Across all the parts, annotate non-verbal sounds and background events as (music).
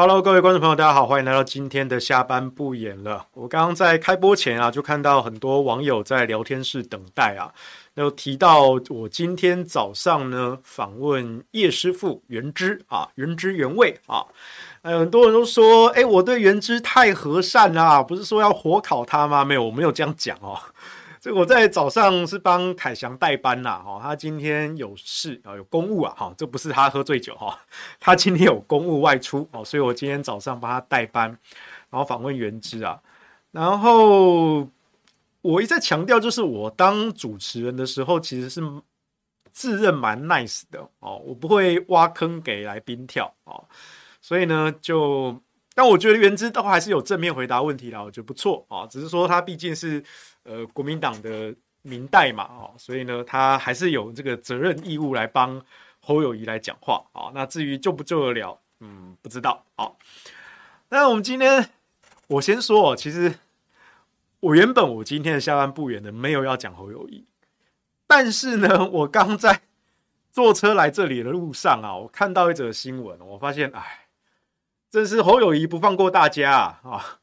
Hello，各位观众朋友，大家好，欢迎来到今天的下班不演了。我刚刚在开播前啊，就看到很多网友在聊天室等待啊，有提到我今天早上呢访问叶师傅原汁啊，原汁原味啊，呃，很多人都说，哎，我对原汁太和善啦，不是说要火烤他吗？没有，我没有这样讲哦。这我在早上是帮凯翔代班啦，哈，他今天有事啊，有公务啊，哈，这不是他喝醉酒哈，(laughs) 他今天有公务外出哦，所以我今天早上帮他代班，然后访问元之啊，然后我一再强调，就是我当主持人的时候，其实是自认蛮 nice 的哦，我不会挖坑给来宾跳哦，所以呢，就但我觉得元之都还是有正面回答问题的，我觉得不错啊，只是说他毕竟是。呃，国民党的民代嘛，哦，所以呢，他还是有这个责任义务来帮侯友宜来讲话啊。那至于救不救得了，嗯，不知道。好，那我们今天我先说，其实我原本我今天的下班不远的没有要讲侯友宜，但是呢，(laughs) 我刚在坐车来这里的路上啊，我看到一则新闻，我发现，哎，真是侯友宜不放过大家啊！啊，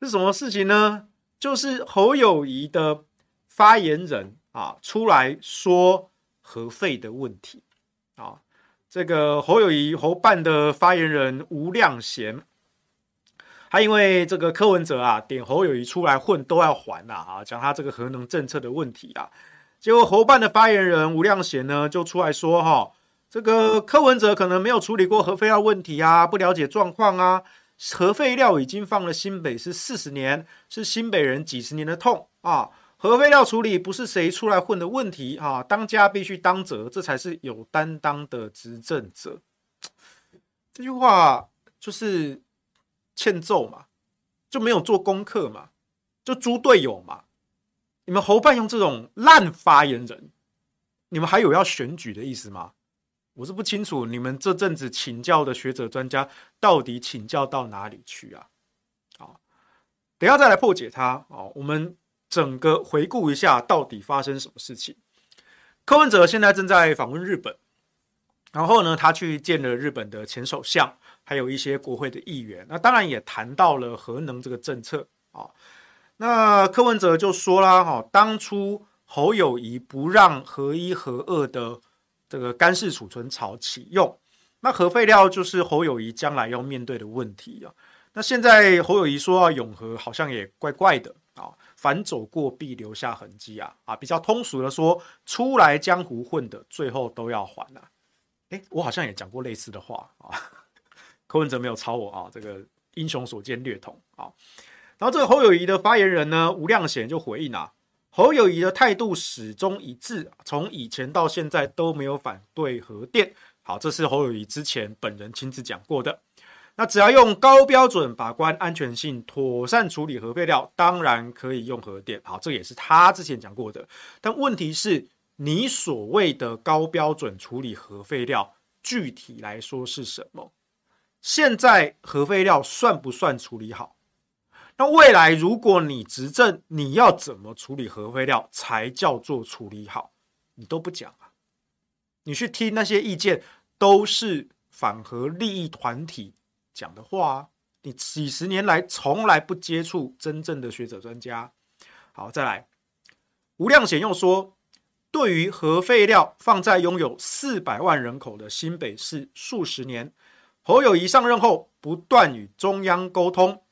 是什么事情呢？就是侯友宜的发言人啊，出来说核废的问题啊。这个侯友宜侯办的发言人吴亮贤，他因为这个柯文哲啊点侯友宜出来混都要还呐啊，讲他这个核能政策的问题啊。结果侯办的发言人吴亮贤呢就出来说哈，这个柯文哲可能没有处理过核废料问题啊，不了解状况啊。核废料已经放了新北市四十年，是新北人几十年的痛啊！核废料处理不是谁出来混的问题啊！当家必须当责，这才是有担当的执政者。这句话就是欠揍嘛，就没有做功课嘛，就猪队友嘛！你们侯办用这种烂发言人，你们还有要选举的意思吗？我是不清楚你们这阵子请教的学者专家到底请教到哪里去啊？好，等下再来破解它。好，我们整个回顾一下到底发生什么事情。柯文哲现在正在访问日本，然后呢，他去见了日本的前首相，还有一些国会的议员。那当然也谈到了核能这个政策啊。那柯文哲就说啦，哈，当初侯友宜不让核一核二的。这个干式储存槽启用，那核废料就是侯友宜将来要面对的问题啊。那现在侯友宜说要永和，好像也怪怪的啊。反走过必留下痕迹啊啊，比较通俗的说，出来江湖混的，最后都要还呐。诶，我好像也讲过类似的话啊。(laughs) 柯文哲没有抄我啊，这个英雄所见略同啊。然后这个侯友宜的发言人呢，吴亮贤就回应啊。侯友谊的态度始终一致，从以前到现在都没有反对核电。好，这是侯友谊之前本人亲自讲过的。那只要用高标准把关安全性，妥善处理核废料，当然可以用核电。好，这也是他之前讲过的。但问题是，你所谓的高标准处理核废料，具体来说是什么？现在核废料算不算处理好？那未来如果你执政，你要怎么处理核废料才叫做处理好？你都不讲啊！你去听那些意见，都是反核利益团体讲的话啊！你几十年来从来不接触真正的学者专家。好，再来，吴亮贤又说，对于核废料放在拥有四百万人口的新北市数十年，侯友宜上任后不断与中央沟通。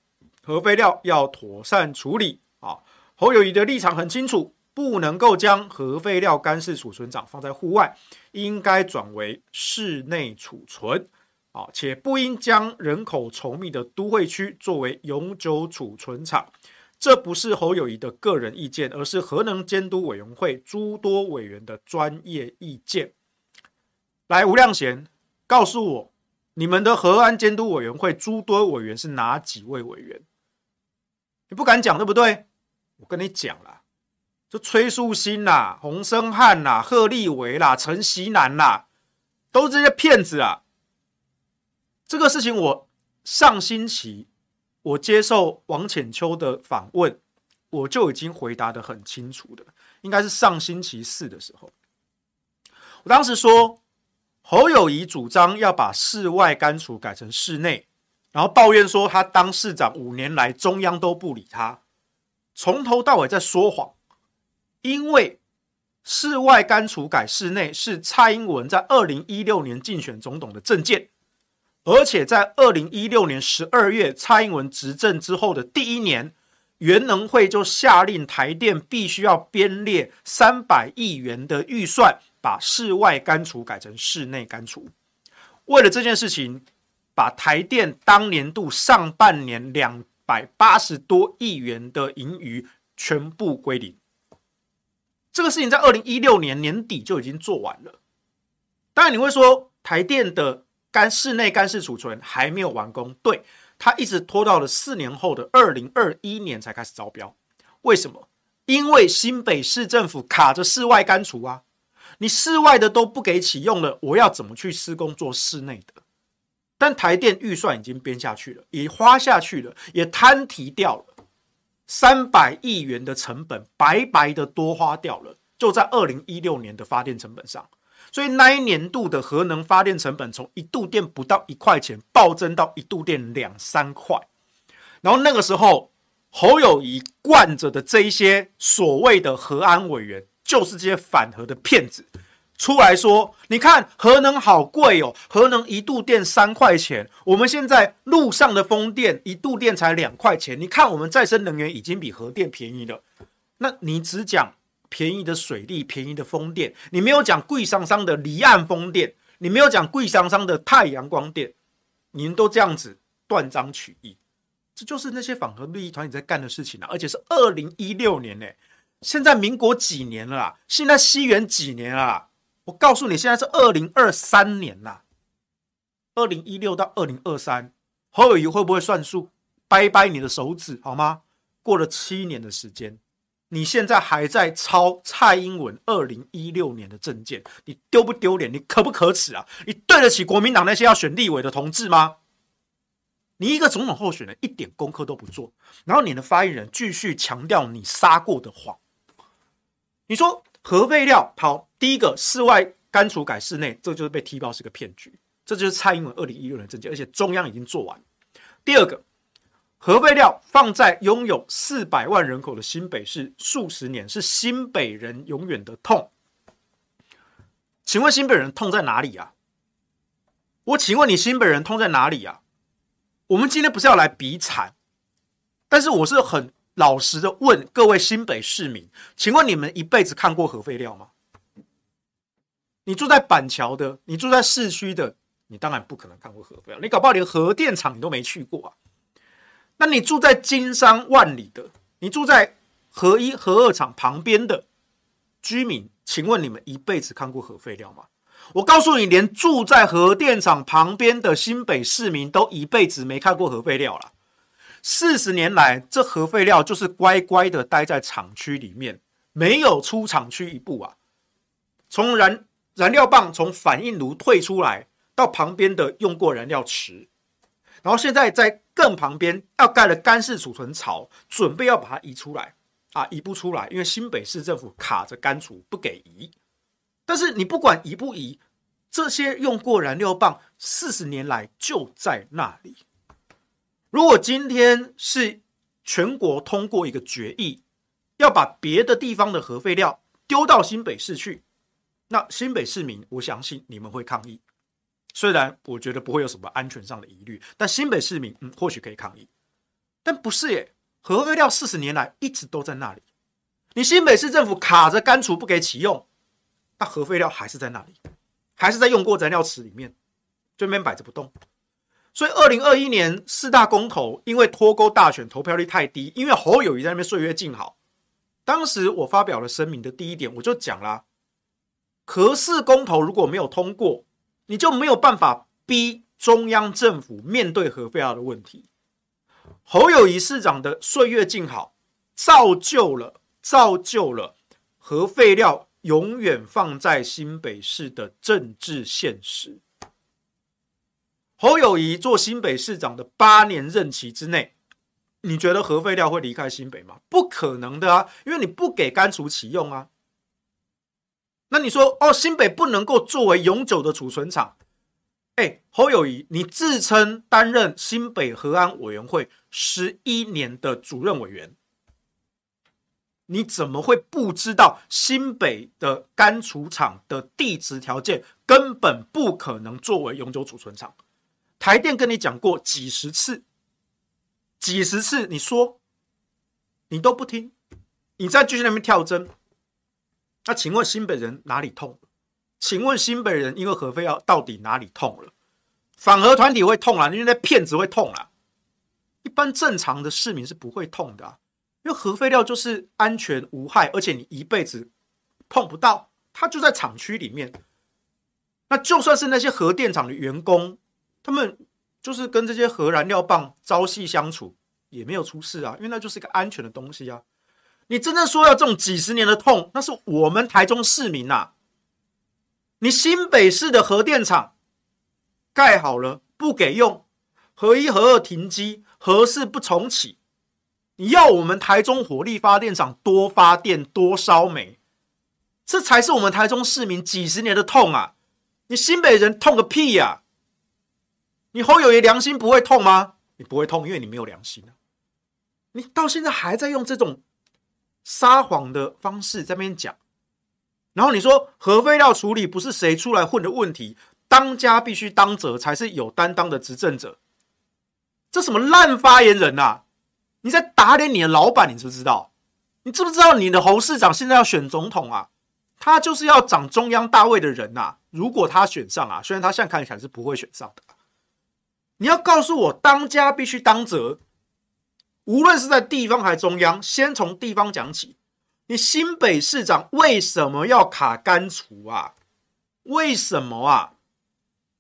核废料要妥善处理啊！侯友宜的立场很清楚，不能够将核废料干式储存厂放在户外，应该转为室内储存啊，且不应将人口稠密的都会区作为永久储存厂。这不是侯友宜的个人意见，而是核能监督委员会诸多委员的专业意见。来，吴亮贤，告诉我，你们的核安监督委员会诸多委员是哪几位委员？你不敢讲对不对？我跟你讲啦，就崔树新啦、洪申翰啦、贺立维啦、陈锡南啦，都是这些骗子啊！这个事情我上星期我接受王浅秋的访问，我就已经回答得很清楚的，应该是上星期四的时候，我当时说侯友谊主张要把室外干储改成室内。然后抱怨说他当市长五年来中央都不理他，从头到尾在说谎。因为室外干除改室内是蔡英文在二零一六年竞选总统的政见，而且在二零一六年十二月蔡英文执政之后的第一年，原能会就下令台电必须要编列三百亿元的预算，把室外干除改成室内干除。为了这件事情。把台电当年度上半年两百八十多亿元的盈余全部归零，这个事情在二零一六年年底就已经做完了。当然你会说台电的干室内干式储存还没有完工，对，它一直拖到了四年后的二零二一年才开始招标。为什么？因为新北市政府卡着室外干除啊，你室外的都不给启用了，我要怎么去施工做室内的？但台电预算已经编下去了，也花下去了，也摊提掉了三百亿元的成本，白白的多花掉了，就在二零一六年的发电成本上。所以那一年度的核能发电成本从一度电不到一块钱暴增到一度电两三块。然后那个时候，侯友宜惯着的这一些所谓的核安委员，就是这些反核的骗子。出来说，你看核能好贵哦，核能一度电三块钱，我们现在路上的风电一度电才两块钱。你看我们再生能源已经比核电便宜了，那你只讲便宜的水利、便宜的风电，你没有讲贵桑桑的离岸风电，你没有讲贵桑桑的太阳光电，你们都这样子断章取义，这就是那些反核利益团体在干的事情啊！而且是二零一六年呢，现在民国几年了啊？现在西元几年啊？我告诉你，现在是二零二三年啦，二零一六到二零二三，侯友宜会不会算数？掰掰你的手指好吗？过了七年的时间，你现在还在抄蔡英文二零一六年的证件，你丢不丢脸？你可不可耻啊？你对得起国民党那些要选立委的同志吗？你一个总统候选人一点功课都不做，然后你的发言人继续强调你撒过的谎，你说。核废料好，第一个室外干除改室内，这就是被踢爆是个骗局，这就是蔡英文二零一六年政见，而且中央已经做完。第二个，核废料放在拥有四百万人口的新北市数十年，是新北人永远的痛。请问新北人痛在哪里啊？我请问你新北人痛在哪里啊？我们今天不是要来比惨，但是我是很。老实的问各位新北市民，请问你们一辈子看过核废料吗？你住在板桥的，你住在市区的，你当然不可能看过核废料。你搞不好连核电厂你都没去过啊。那你住在金山万里的，你住在核一、核二厂旁边的居民，请问你们一辈子看过核废料吗？我告诉你，连住在核电厂旁边的新北市民都一辈子没看过核废料了。四十年来，这核废料就是乖乖的待在厂区里面，没有出厂区一步啊。从燃燃料棒从反应炉退出来，到旁边的用过燃料池，然后现在在更旁边要盖了干式储存槽，准备要把它移出来啊，移不出来，因为新北市政府卡着干除不给移。但是你不管移不移，这些用过燃料棒四十年来就在那里。如果今天是全国通过一个决议，要把别的地方的核废料丢到新北市去，那新北市民，我相信你们会抗议。虽然我觉得不会有什么安全上的疑虑，但新北市民，嗯，或许可以抗议。但不是耶，核废料四十年来一直都在那里，你新北市政府卡着干除不给启用，那核废料还是在那里，还是在用过燃料池里面，这边摆着不动。所以，二零二一年四大公投，因为脱钩大选投票率太低，因为侯友谊在那边岁月静好。当时我发表了声明的第一点，我就讲啦，核四公投如果没有通过，你就没有办法逼中央政府面对核废料的问题。侯友谊市长的岁月静好，造就了造就了核废料永远放在新北市的政治现实。侯友宜做新北市长的八年任期之内，你觉得核废料会离开新北吗？不可能的啊，因为你不给干除启用啊。那你说哦，新北不能够作为永久的储存厂，哎，侯友谊，你自称担任新北核安委员会十一年的主任委员，你怎么会不知道新北的干储厂的地质条件根本不可能作为永久储存厂？台电跟你讲过几十次，几十次，你说你都不听，你再继续那边跳针。那请问新北人哪里痛？请问新北人因为核废料到底哪里痛了？反核团体会痛啊，因为那骗子会痛啊。一般正常的市民是不会痛的，因为核废料就是安全无害，而且你一辈子碰不到，它就在厂区里面。那就算是那些核电厂的员工，他们就是跟这些核燃料棒朝夕相处，也没有出事啊，因为那就是一个安全的东西啊。你真正说要这种几十年的痛，那是我们台中市民呐。你新北市的核电厂盖好了不给用，核一核二停机，核四不重启，你要我们台中火力发电厂多发电多烧煤，这才是我们台中市民几十年的痛啊！你新北人痛个屁呀！你侯友宜良心不会痛吗？你不会痛，因为你没有良心！你到现在还在用这种。撒谎的方式在那边讲，然后你说核废料处理不是谁出来混的问题，当家必须当责，才是有担当的执政者。这什么烂发言人啊！你在打脸你的老板，你知不知道？你知不知道你的侯市长现在要选总统啊？他就是要掌中央大位的人呐、啊！如果他选上啊，虽然他现在看起来是不会选上的，你要告诉我，当家必须当责。无论是在地方还是中央，先从地方讲起。你新北市长为什么要卡干除啊？为什么啊？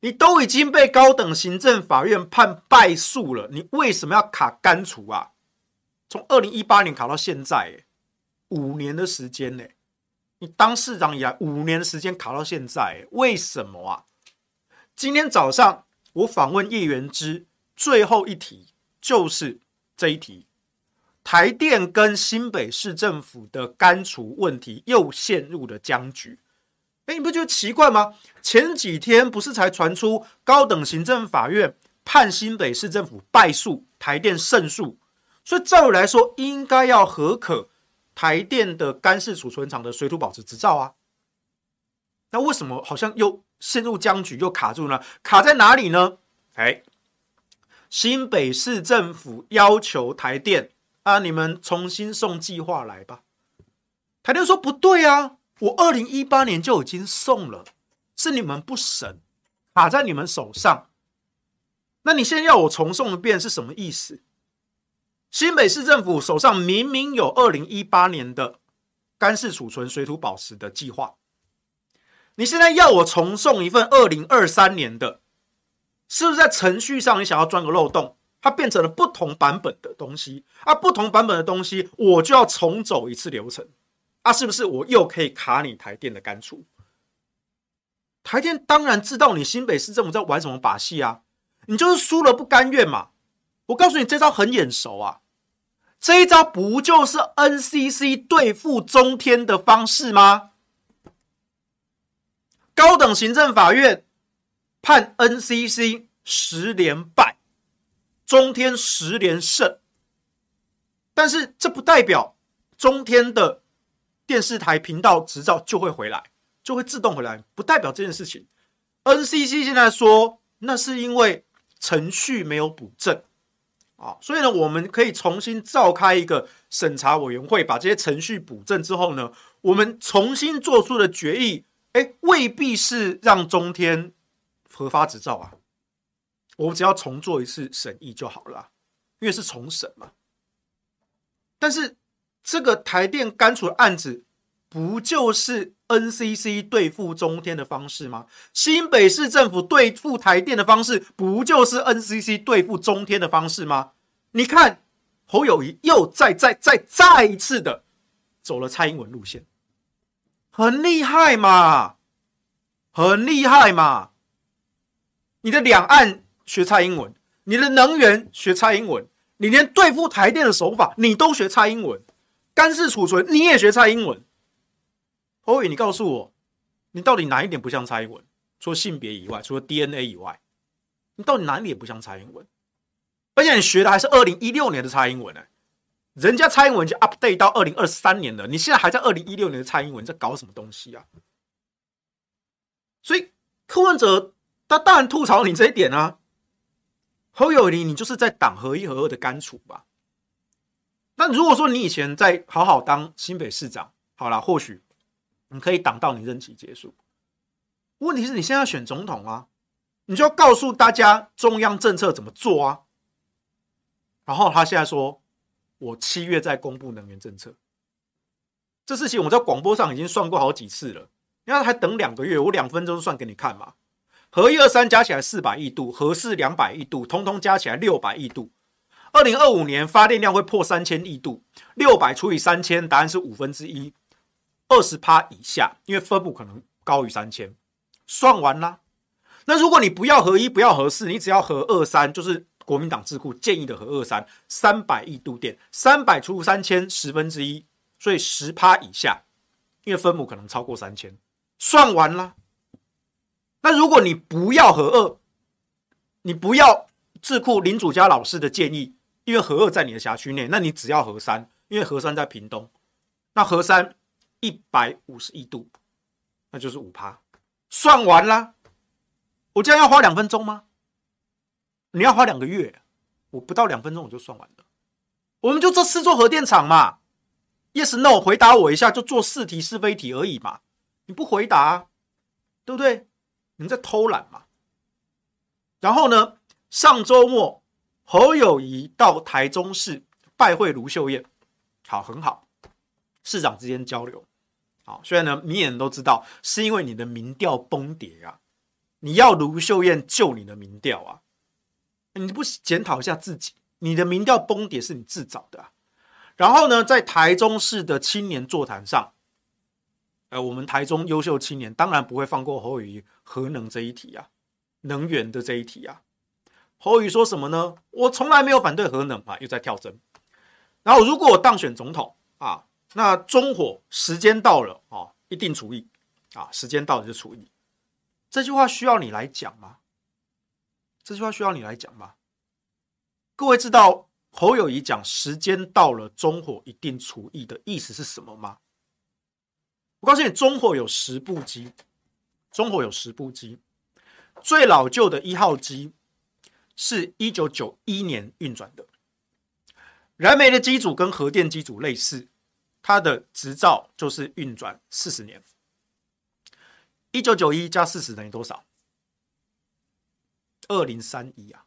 你都已经被高等行政法院判败诉了，你为什么要卡干除啊？从二零一八年卡到现在，五年的时间呢，你当市长以来五年的时间卡到现在，为什么啊？今天早上我访问叶元之，最后一题就是。这一题，台电跟新北市政府的干储问题又陷入了僵局。哎，你不觉得奇怪吗？前几天不是才传出高等行政法院判新北市政府败诉，台电胜诉，所以照理来说应该要核可台电的干式储存厂的水土保持执照啊。那为什么好像又陷入僵局，又卡住呢？卡在哪里呢？哎。新北市政府要求台电啊，你们重新送计划来吧。台电说不对啊，我二零一八年就已经送了，是你们不审，卡在你们手上。那你现在要我重送一遍是什么意思？新北市政府手上明明有二零一八年的干式储存水土保持的计划，你现在要我重送一份二零二三年的？是不是在程序上你想要钻个漏洞？它变成了不同版本的东西啊，不同版本的东西，我就要重走一次流程啊，是不是？我又可以卡你台电的干储？台电当然知道你新北市政府在玩什么把戏啊，你就是输了不甘愿嘛。我告诉你，这招很眼熟啊，这一招不就是 NCC 对付中天的方式吗？高等行政法院。判 NCC 十连败，中天十连胜，但是这不代表中天的电视台频道执照就会回来，就会自动回来，不代表这件事情。NCC 现在说，那是因为程序没有补正啊，所以呢，我们可以重新召开一个审查委员会，把这些程序补正之后呢，我们重新做出的决议，哎，未必是让中天。核发执照啊，我们只要重做一次审议就好了，因为是重审嘛。但是这个台电干出的案子，不就是 NCC 对付中天的方式吗？新北市政府对付台电的方式，不就是 NCC 对付中天的方式吗？你看侯友谊又再再再再一次的走了蔡英文路线，很厉害嘛，很厉害嘛。你的两岸学蔡英文，你的能源学蔡英文，你连对付台电的手法你都学蔡英文，干式储存你也学蔡英文。侯宇，你告诉我，你到底哪一点不像蔡英文？除了性别以外，除了 DNA 以外，你到底哪里也不像蔡英文？而且你学的还是二零一六年的蔡英文呢、人家蔡英文就 update 到二零二三年了，你现在还在二零一六年的蔡英文，在搞什么东西啊？所以柯文哲他当然吐槽你这一点啊。侯友宜，你就是在挡合一合二的干楚吧？那如果说你以前在好好当新北市长，好了，或许你可以挡到你任期结束。问题是你现在要选总统啊，你就要告诉大家中央政策怎么做啊。然后他现在说，我七月再公布能源政策，这事情我在广播上已经算过好几次了。你要还等两个月，我两分钟算给你看嘛。合一二三加起来四百亿度，合四两百亿度，通通加起来六百亿度。二零二五年发电量会破三千亿度，六百除以三千，答案是五分之一，二十趴以下，因为分布可能高于三千。算完啦。那如果你不要合一，不要合四，你只要合二三，就是国民党智库建议的核二三，三百亿度电，三百除以三千，十分之一，所以十趴以下，因为分母可能超过三千。算完啦。那如果你不要核二，你不要智库林祖嘉老师的建议，因为核二在你的辖区内，那你只要核三，因为核三在屏东，那核三一百五十亿度，那就是五趴，算完啦。我这样要花两分钟吗？你要花两个月，我不到两分钟我就算完了。我们就这四座核电厂嘛，Yes No，回答我一下，就做四题是非题而已嘛。你不回答，对不对？你们在偷懒嘛？然后呢？上周末侯友谊到台中市拜会卢秀燕，好，很好，市长之间交流，好。虽然呢，明眼人都知道是因为你的民调崩跌啊，你要卢秀燕救你的民调啊，你不检讨一下自己？你的民调崩跌是你自找的啊。然后呢，在台中市的青年座谈上。呃，我们台中优秀青年当然不会放过侯友宜核能这一题啊，能源的这一题啊。侯友宜说什么呢？我从来没有反对核能啊，又在跳针。然后如果我当选总统啊，那中火时间到了啊，一定处理啊，时间到了就处理。这句话需要你来讲吗？这句话需要你来讲吗？各位知道侯友宜讲时间到了，中火一定处理的意思是什么吗？我告诉你，中火有十部机，中火有十部机，最老旧的一号机是一九九一年运转的。燃煤的机组跟核电机组类似，它的执照就是运转四十年。一九九一加四十等于多少？二零三一啊，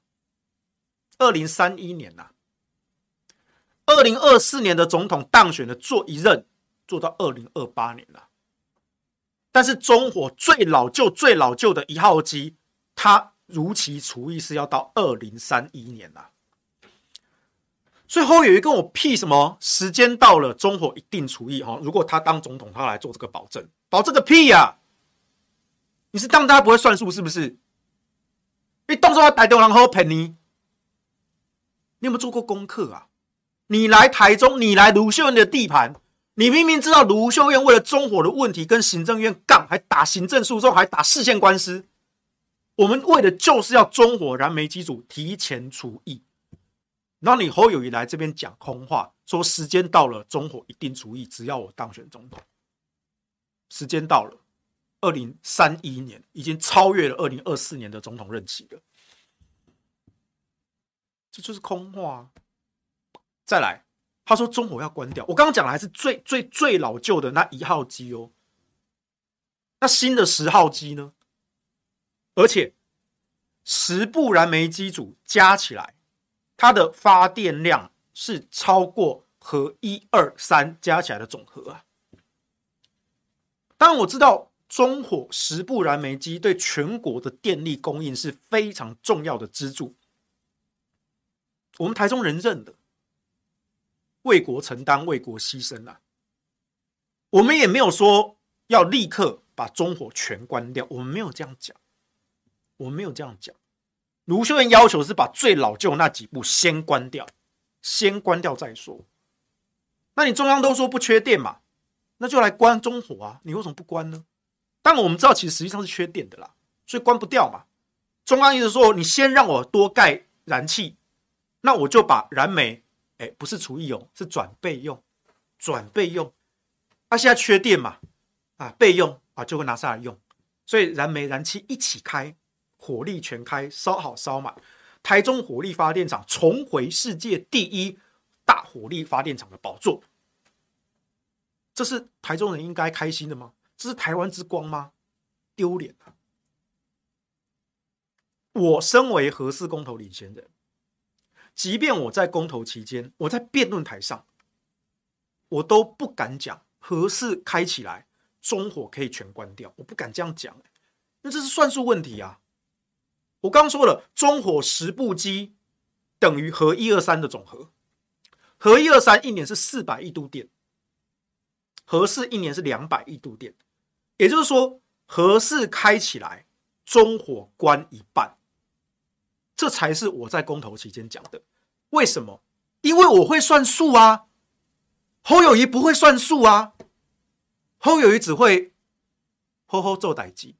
二零三一年呐、啊，二零二四年的总统当选的做一任，做到二零二八年了。但是中火最老旧、最老旧的一号机，它如期除役是要到二零三一年呐。最后有一个我屁什么？时间到了，中火一定除役哈。如果他当总统，他来做这个保证，保证个屁呀、你是当他不会算数是不是？你动作要带动然后赔你，你有没有做过功课啊？你来台中，你来卢秀燕的地盘。你明明知道卢秀燕为了中火的问题跟行政院杠，还打行政诉讼，还打释宪官司。我们为的就是要中火燃煤机组提前除役。然后你侯友宜来这边讲空话，说时间到了，中火一定除役，只要我当选总统。时间到了，二零三一年已经超越了二零二四年的总统任期了。这就是空话。再来。他说：“中火要关掉。”我刚刚讲的还是最最最老旧的那一号机哦。那新的十号机呢？而且十部燃煤机组加起来，它的发电量是超过核一二三加起来的总和啊。当然我知道中火十部燃煤机对全国的电力供应是非常重要的支柱。我们台中人认的。为国承担、为国牺牲啊！我们也没有说要立刻把中火全关掉，我们没有这样讲，我们没有这样讲。卢秀燕要求是把最老旧那几部先关掉，先关掉再说。那你中央都说不缺电嘛，那就来关中火啊！你为什么不关呢？当然我们知道，其实实际上是缺电的啦，所以关不掉嘛。中央一直说，你先让我多盖燃气，那我就把燃煤，哎，不是除役用，是转备用，转备用。啊，现在缺电嘛，啊，备用啊，就会拿下来用。所以燃煤、燃气一起开，火力全开，烧好烧满。台中火力发电厂重回世界第一大火力发电厂的宝座，这是台中人应该开心的吗？这是台湾之光吗？丢脸啊！我身为核四公投领先人，即便我在公投期间，我在辩论台上，我都不敢讲核四开起来，中火可以全关掉，我不敢这样讲，那这是算术问题啊！我刚说了，中火十部机等于核一二三的总和，核一二三一年是四百亿度电，核四一年是两百亿度电，也就是说，核四开起来，中火关一半，这才是我在公投期间讲的。为什么？因为我会算数啊，侯友宜不会算数啊，侯友宜只会吼吼做代志。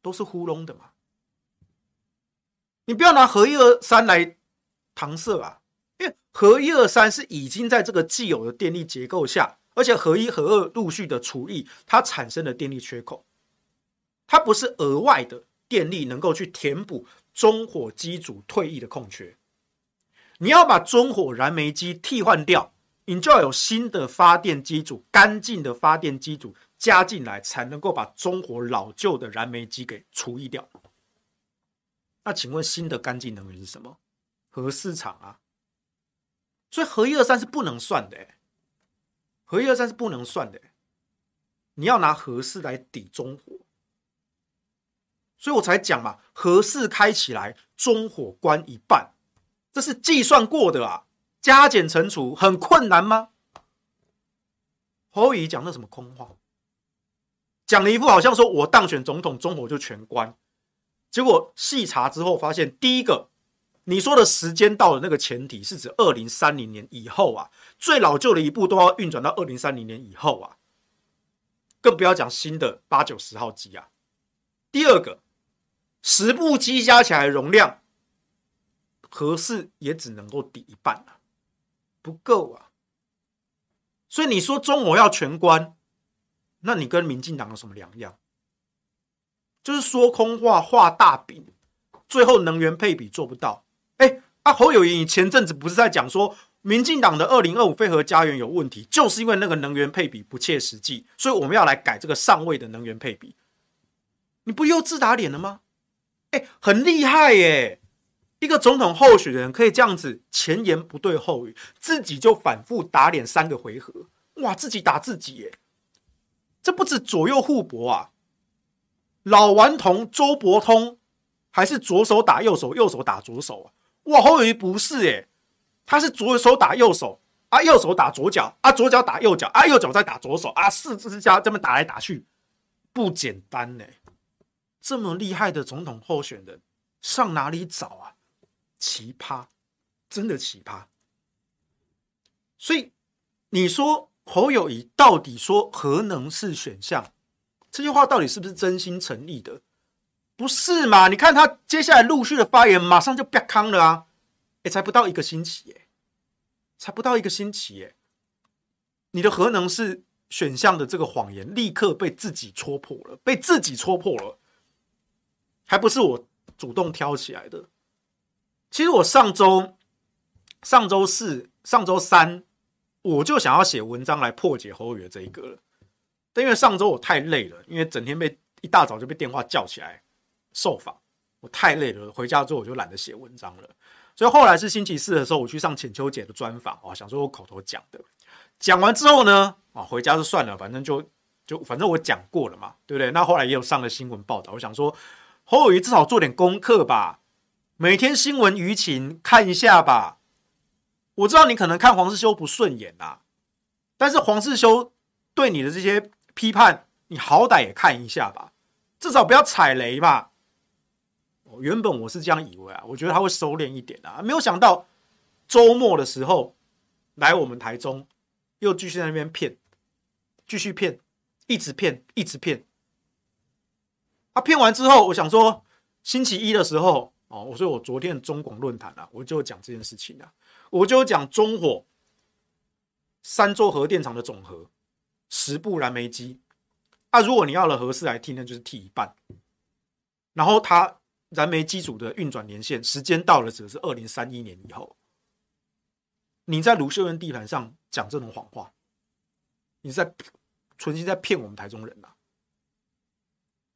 都是糊弄的嘛！你不要拿核一二三来搪塞啊，因为核一二三是已经在这个既有的电力结构下，而且核一核二陆续的除役，它产生的电力缺口，它不是额外的电力能够去填补中火机组退役的空缺。你要把中火燃煤机替换掉，你就要有新的发电机组，干净的发电机组。加进来才能够把中火老旧的燃煤机给除役掉。那请问新的干净能源是什么？核市场啊。所以核一二三是不能算的，欸，核一二三是不能算的，你要拿和四来抵中火，所以我才讲嘛，和四开起来，中火关一半，这是计算过的啊，加减乘除很困难吗？侯友宜讲那什么空话？讲了一副好像说我当选总统，中火就全关。结果细查之后发现，第一个你说的时间到的那个前提是指二零三零年以后啊，最老旧的一部都要运转到二零三零年以后啊，更不要讲新的八九十号机啊。第二个，十部机加起来容量，合适也只能够抵一半啊，不够啊。所以你说中火要全关？那你跟民进党有什么两样？就是说空话、画大饼，最后能源配比做不到。侯友宜，前阵子不是在讲说民进党的二零二五非核家园有问题，就是因为那个能源配比不切实际，所以我们要来改这个上位的能源配比。你不又自打脸了吗？哎，很厉害耶！一个总统候选人可以这样子前言不对后语，自己就反复打脸三个回合，哇，自己打自己耶！这不止左右互搏啊！老顽童周伯通还是左手打右手，右手打左手啊！哇，侯友宜不是诶，他是左手打右手啊，右手打左脚啊，左脚打右脚啊，右脚再打左手啊，四支家这么打来打去，不简单呢！这么厉害的总统候选人上哪里找啊？奇葩，真的奇葩！所以你说。侯友宜到底说核能是选项，这句话到底是不是真心诚意的？不是嘛？你看他接下来陆续的发言，马上就变康了啊！也才不到一个星期，耶，才不到一个星期，耶，你的核能是选项的这个谎言，立刻被自己戳破了，被自己戳破了，还不是我主动挑起来的。其实我上周、上周四、上周三。我就想要写文章来破解侯友宜这一个了，但因为上周我太累了，因为整天被一大早就被电话叫起来受访，我太累了，回家之后我就懒得写文章了。所以后来是星期四的时候，我去上浅秋姐的专访啊，想说我口头讲的，讲完之后呢，啊，回家就算了，反正就就反正我讲过了嘛，对不对？那后来也有上了新闻报道，我想说侯友宜至少做点功课吧，每天新闻舆情看一下吧。我知道你可能看黄世修不顺眼啊，但是黄世修对你的这些批判，你好歹也看一下吧，至少不要踩雷吧。原本我是这样以为啊，我觉得他会收敛一点啊，没有想到周末的时候来我们台中，又继续在那边骗，继续骗，一直骗，一直骗。他骗完之后，我想说，星期一的时候哦，我说我昨天中广论坛啊，我就讲这件事情啊，我就讲中火三座核电厂的总和十部燃煤机啊，如果你要了核四来听那，就是替一半，然后他燃煤机组的运转年限时间到了，指的是二零三一年以后。你在卢秀燕地盘上讲这种谎话，你在存心在骗我们台中人呐、啊！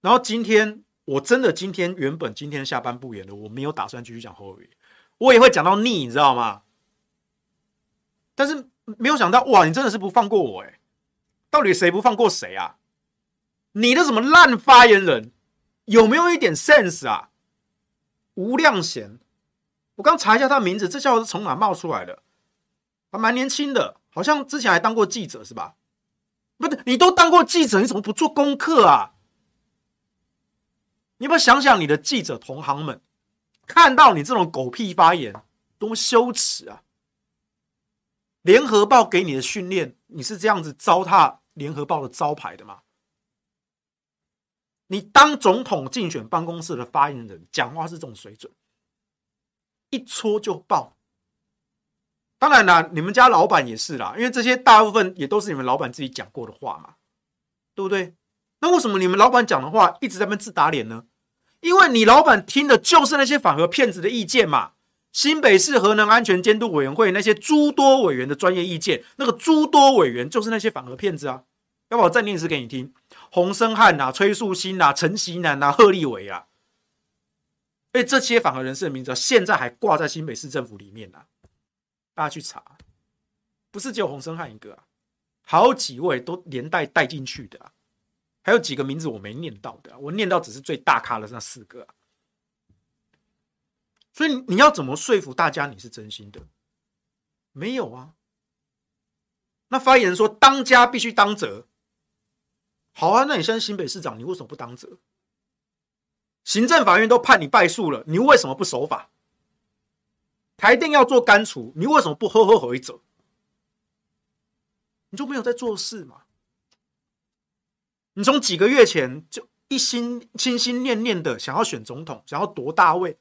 然后今天我真的今天原本今天下班不演了，我没有打算继续讲侯友，我也会讲到腻，你知道吗？但是没有想到哇，你真的是不放过我哎！到底谁不放过谁啊？你的什么烂发言人，有没有一点 sense 啊？吴亮贤，我刚查一下他的名字，这家伙是从哪冒出来的？还蛮年轻的，好像之前还当过记者是吧？不是，你都当过记者，你怎么不做功课啊？你有没有想想你的记者同行们，看到你这种狗屁发言，多么羞耻啊！联合报给你的训练，你是这样子糟蹋联合报的招牌的吗？你当总统竞选办公室的发言人，讲话是这种水准，一戳就爆。当然啦，你们家老板也是啦，因为这些大部分也都是你们老板自己讲过的话嘛，对不对？那为什么你们老板讲的话一直在那自打脸呢？因为你老板听的就是那些反核骗子的意见嘛。新北市核能安全监督委员会那些诸多委员的专业意见，那个诸多委员就是那些反核骗子啊。要不要我再念一次给你听：洪申翰呐、崔树新呐、陈锡南呐、贺立伟啊，哎，这些反核人士的名字现在还挂在新北市政府里面呢、啊。大家去查，不是只有洪申翰一个啊，好几位都连带带进去的啊，还有几个名字我没念到的，我念到只是最大咖的那四个啊。所以你要怎么说服大家你是真心的？没有啊。那发言人说当家必须当责，好啊，那你现在新北市长，你为什么不当责？行政法院都判你败诉了，你为什么不守法？台电要做干除，你为什么不呵呵回走？你就没有在做事吗？你从几个月前就一心心心念念的想要选总统，想要夺大位，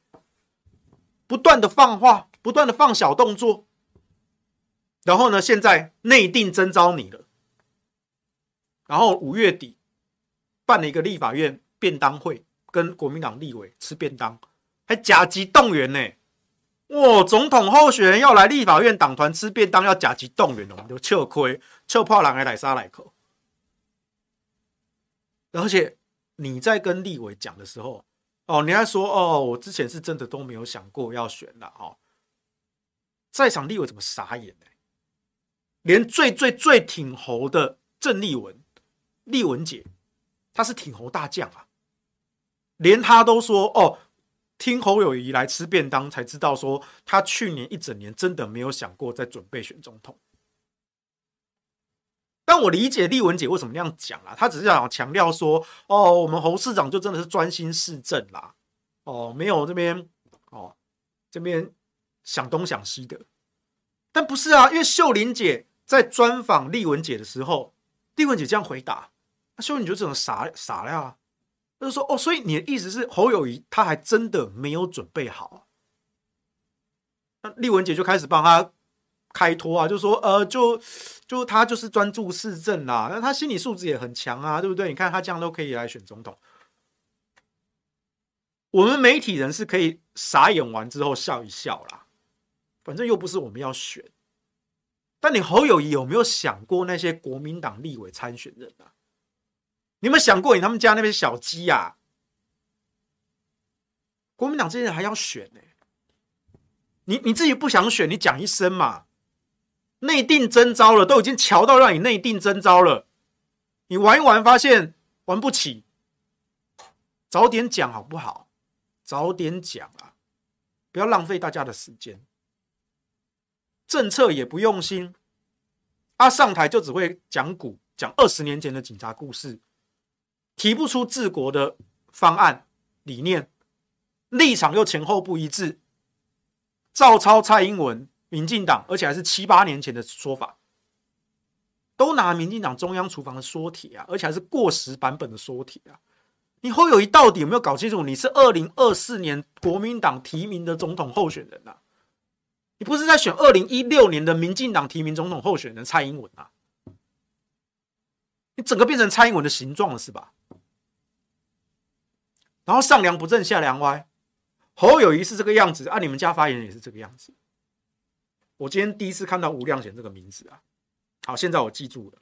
不断的放话，不断的放小动作，然后呢，现在内定征召你了，然后五月底办了一个立法院便当会，跟国民党立委吃便当，还甲级动员呢。哇！总统候选人要来立法院党团吃便当，要甲级动员，我们就吃亏，吃破狼还来杀来口。而且你在跟立委讲的时候，哦，你还说哦，我之前是真的都没有想过要选了哦。在场立委怎么傻眼呢？连最最最挺侯的郑丽文、丽文姐，她是挺侯大将啊，连她都说哦。听侯友宜来吃便当，才知道说他去年一整年真的没有想过在准备选总统。但我理解丽文姐为什么那样讲啊，她只是想强调说，哦，我们侯市长就真的是专心市政啦，哦，没有这边哦这边想东想西的。但不是啊，因为秀玲姐在专访丽文姐的时候，丽文姐这样回答，秀玲就这种傻傻了啊。他就说：“哦，所以你的意思是侯友谊他还真的没有准备好？”那丽文姐就开始帮他开脱啊，就说：“呃，就就他就是专注市政啦，那他心理素质也很强啊，对不对？你看他这样都可以来选总统。我们媒体人是可以傻眼完之后笑一笑啦，反正又不是我们要选。但你侯友谊有没有想过那些国民党立委参选人啊？”你有没有想过，你他们家那边小鸡呀、啊？国民党这些人还要选呢、你你自己不想选，你讲一声嘛。内定征召了，都已经乔到让你内定征召了，你玩一玩，发现玩不起，早点讲好不好？早点讲啊，不要浪费大家的时间。政策也不用心，他、啊、上台就只会讲古，讲二十年前的警察故事。提不出治国的方案、理念，立场又前后不一致，照抄蔡英文、民进党，而且还是七八年前的说法，都拿民进党中央厨房的说帖啊，而且还是过时版本的说帖啊，你侯友谊到底有没有搞清楚？你是二零二四年国民党提名的总统候选人啊？你不是在选二零一六年的民进党提名总统候选人蔡英文啊？你整个变成蔡英文的形状了是吧？然后上梁不正下梁歪，侯友宜是这个样子啊，你们家发言人也是这个样子。我今天第一次看到吴亮贤这个名字啊，好，现在我记住了，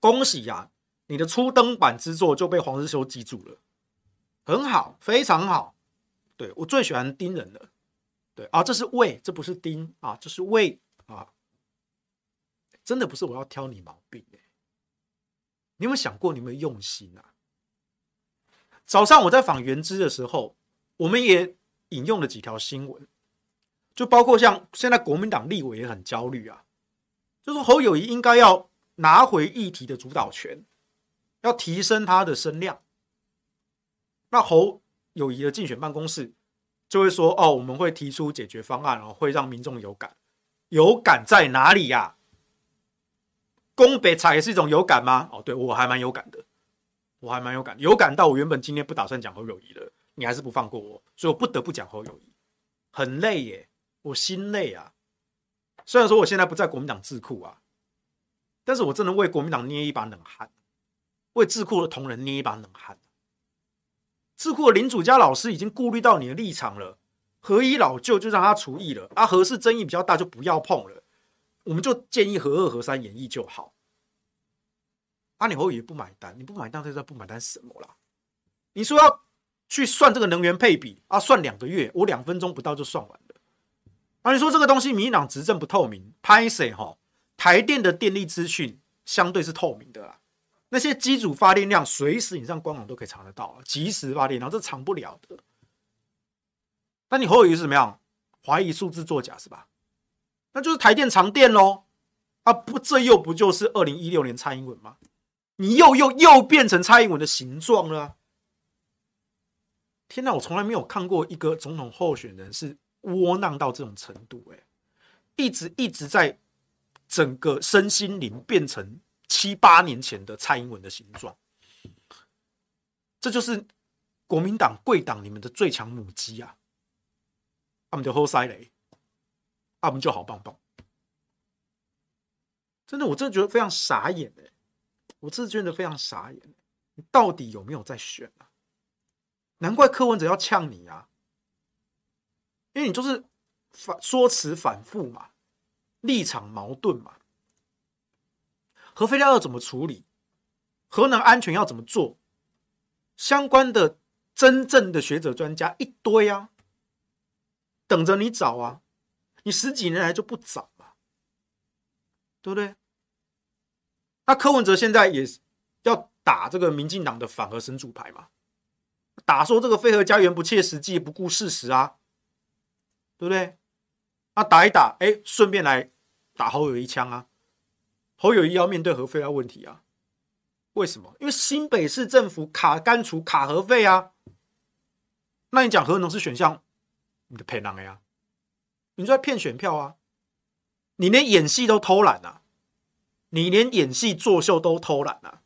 恭喜呀、啊，你的初登版之作就被黄日修记住了，很好，非常好，对，我最喜欢丁人了，对啊，这是魏，这不是丁啊，这是魏啊，真的不是我要挑你毛病哎，你有没有想过你有没有用心啊？早上我在访原之的时候，我们也引用了几条新闻。就包括像现在国民党立委也很焦虑啊，就说侯友谊应该要拿回议题的主导权，要提升他的声量。那侯友谊的竞选办公室就会说：“哦，我们会提出解决方案，然后会让民众有感。有感在哪里呀？攻北采也是一种有感吗？哦，对，我还蛮有感的，我还蛮有感，有感到我原本今天不打算讲侯友谊了，你还是不放过我，所以我不得不讲侯友谊，很累耶。”我心累啊！虽然说我现在不在国民党智库啊，但是我真的为国民党捏一把冷汗，为智库的同仁捏一把冷汗。智库的林主家老师已经顾虑到你的立场了，何一老旧就让他除役了啊，何氏争议比较大就不要碰了，我们就建议何二何三演绎就好。啊，你侯友宜不买单，你不买单，这叫不买单什么啦？你说要去算这个能源配比啊，算两个月，我两分钟不到就算完了。啊，你说这个东西，民进党执政不透明，拍谁哈？台电的电力资讯相对是透明的啦，那些机组发电量随时你上官网都可以查得到，即时发电量这藏不了的。那你侯友宜是怎么样？怀疑数字作假是吧？那就是台电藏电喽。啊不，这又不就是二零一六年蔡英文吗？你又又又变成蔡英文的形状了。天哪，我从来没有看过一个总统候选人是。窝囊到这种程度，哎，一直一直在整个身心灵变成七八年前的蔡英文的形状，这就是国民党贵党你们的最强母鸡啊！他们就好塞雷，他们就好棒棒，真的，我真的觉得非常傻眼哎！我真的觉得非常傻眼，你到底有没有在选啊？难怪柯文哲要呛你啊！因为你就是反说辞反复嘛，立场矛盾嘛，核废料要怎么处理，核能安全要怎么做，相关的真正的学者专家一堆啊，等着你找啊，你十几年来就不找啊，对不对？那柯文哲现在也要打这个民进党的反核神主牌嘛，打说这个非核家园不切实际，不顾事实啊。对不对？那打一打，哎，顺便来打侯友宜一枪啊！侯友宜要面对核废料问题啊？为什么？因为新北市政府卡干除卡核废啊！那你讲核能是选项，你的骗人呀？你就在骗选票啊！你连演戏都偷懒啊！你连演戏作秀都偷懒啊！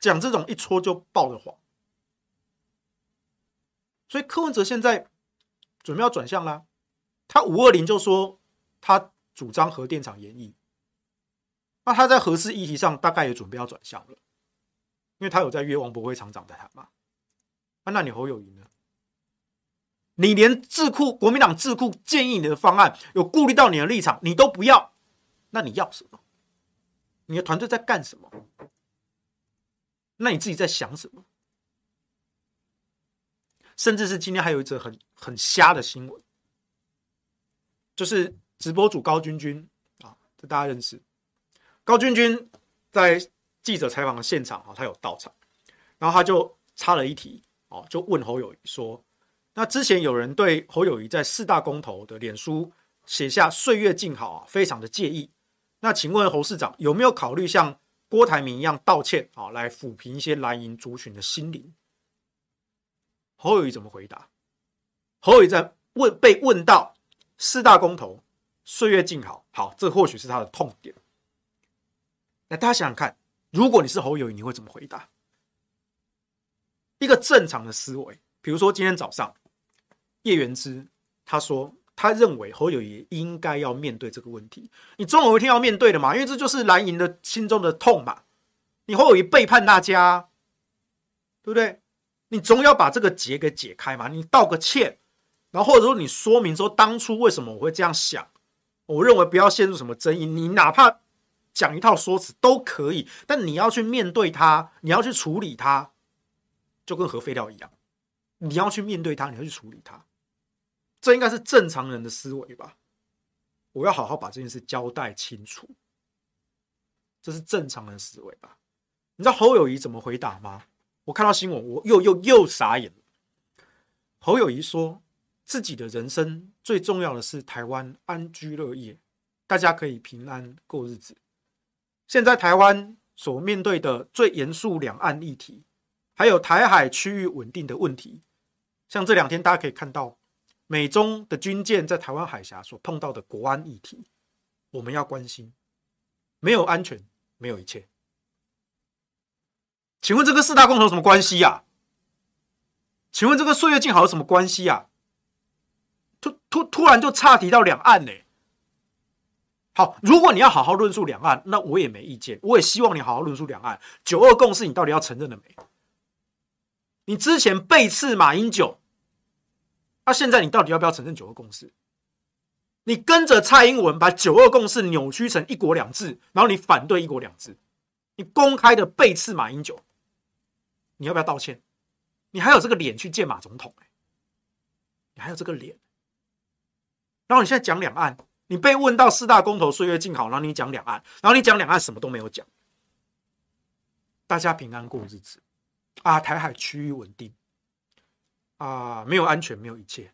讲这种一戳就爆的谎，所以柯文哲现在。准备要转向啦，他五二零就说他主张核电厂延役，那他在核四议题上大概也准备要转向了，因为他有在约王博辉厂长的谈嘛。那你侯友宜呢？你连智库国民党智库建议你的方案有顾虑到你的立场，你都不要，那你要什么？你的团队在干什么？那你自己在想什么？甚至是今天还有一则很很瞎的新闻，就是直播主高君君啊，这大家认识。高君君在记者采访的现场啊，他有到场，然后他就插了一题哦，就问侯友谊说：“那之前有人对侯友谊在四大公投的脸书写下‘岁月静好’啊，非常的介意。那请问侯市长有没有考虑像郭台铭一样道歉啊，来抚平一些蓝营族群的心灵？”侯友宜怎么回答？侯友宜在问被问到四大公投，岁月静好，好，这或许是他的痛点。那大家想想看，如果你是侯友宜，你会怎么回答？一个正常的思维，比如说今天早上叶元之他说，他认为侯友谊应该要面对这个问题，你总有一天要面对的嘛，因为这就是蓝营的心中的痛嘛。你侯友谊背叛大家，对不对？你总要把这个结给解开嘛，你道个歉，然后或者说你说明说当初为什么我会这样想，我认为不要陷入什么争议，你哪怕讲一套说辞都可以，但你要去面对他，你要去处理他。就跟核废料一样，你要去面对他，你要去处理他，这应该是正常人的思维吧？我要好好把这件事交代清楚，这是正常人思维吧？你知道侯友谊怎么回答吗？我看到新闻，我又又又傻眼了。侯友谊说自己的人生最重要的是台湾安居乐业，大家可以平安过日子。现在台湾所面对的最严肃两岸议题。还有台海区域稳定的问题，像这两天大家可以看到，美中的军舰在台湾海峡所碰到的国安议题，我们要关心。没有安全，没有一切。请问这个四大共同有什么关系呀？请问这个岁月静好有什么关系呀？突突突然就岔题到两岸呢？好，如果你要好好论述两岸，那我也没意见，我也希望你好好论述两岸。九二共识，你到底要承认了没？你之前背刺马英九，那、现在你到底要不要承认九二共识？你跟着蔡英文把九二共识扭曲成一国两制，然后你反对一国两制，你公开的背刺马英九，你要不要道歉？你还有这个脸去见马总统、欸？你还有这个脸？然后你现在讲两岸，你被问到四大公投岁月静好，然后你讲两岸，然后你讲两岸什么都没有讲，大家平安过日子。啊，台海区域稳定啊，没有安全，没有一切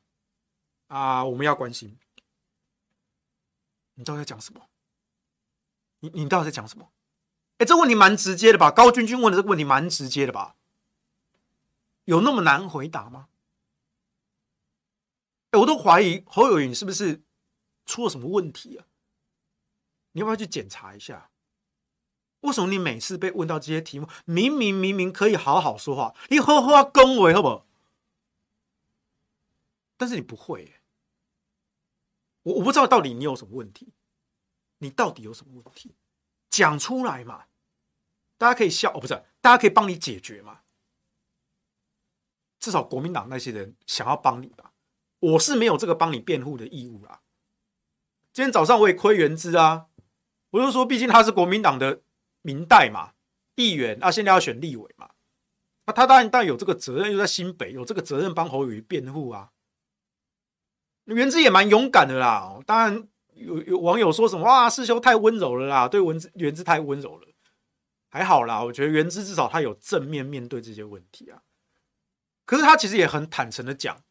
啊，我们要关心。你到底在讲什么？你你到底在讲什么？哎，这问题蛮直接的吧？高君君问的这个问题蛮直接的吧？有那么难回答吗？哎，我都怀疑侯友宜是不是出了什么问题啊？你要不要去检查一下？为什么你每次被问到这些题目，明明明明可以好好说话，你好好恭维好不好？但是你不会耶，我我不知道到底你有什么问题，你到底有什么问题？讲出来嘛，大家可以笑哦，不是，大家可以帮你解决嘛。至少国民党那些人想要帮你吧，我是没有这个帮你辩护的义务啦。今天早上我也亏元之啊，我就说，毕竟他是国民党的。民代嘛，议员啊，现在要选立委嘛，那、他当然当然有这个责任，又在新北，有这个责任帮侯友宜辩护啊。元之也蛮勇敢的啦，当然有有网友说什么哇，世修太温柔了啦，对文字元之太温柔了，还好啦，我觉得元之至少他有正面面对这些问题啊。可是他其实也很坦诚的讲，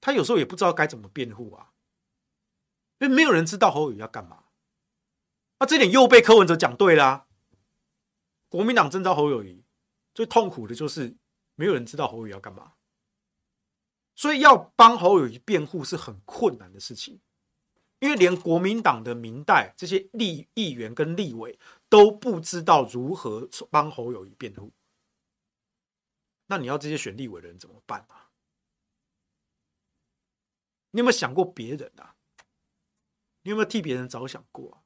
他有时候也不知道该怎么辩护啊，因为没有人知道侯友宜要干嘛。那、这点又被柯文哲讲对啦、国民党征召侯友谊，最痛苦的就是没有人知道侯友宜要干嘛，所以要帮侯友宜辩护是很困难的事情，因为连国民党的民代这些立议员跟立委都不知道如何帮侯友宜辩护，那你要这些选立委的人怎么办啊？你有没有想过别人啊？你有没有替别人着想过啊？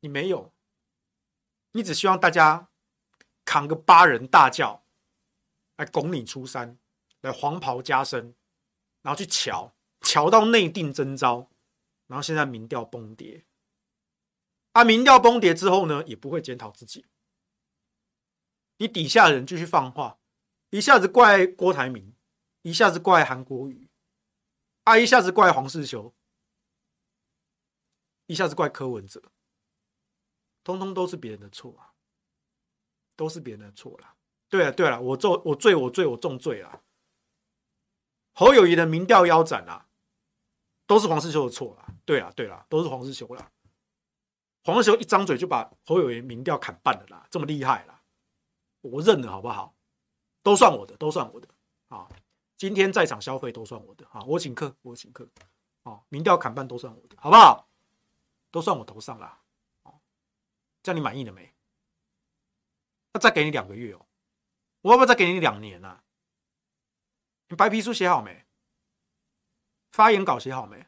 你没有，你只希望大家扛个八人大轿来拱你出山，来黄袍加身，然后去瞧，瞧到内定征召，然后现在民调崩跌，啊，民调崩跌之后呢，也不会检讨自己，你底下人继续放话，一下子怪郭台铭，一下子怪韩国瑜，啊，一下子怪黄世修，一下子怪柯文哲。通通都是别人的错啊，都是别人的错啦。对了对了，我罪我罪我罪我重罪了。侯友宜的民调腰斩啊，都是黄世修的错啦。对了对了，都是黄世修啦。黄世修一张嘴就把侯友宜民调砍半了啦，这么厉害啦，我认了好不好？都算我的，都算我的啊。今天在场消费都算我的啊，我请客，我请客啊，民调砍半都算我的，好不好？都算我头上啦。这样你满意了没？那再给你两个月哦，我要不要再给你两年啊？你白皮书写好没？发言稿写好没？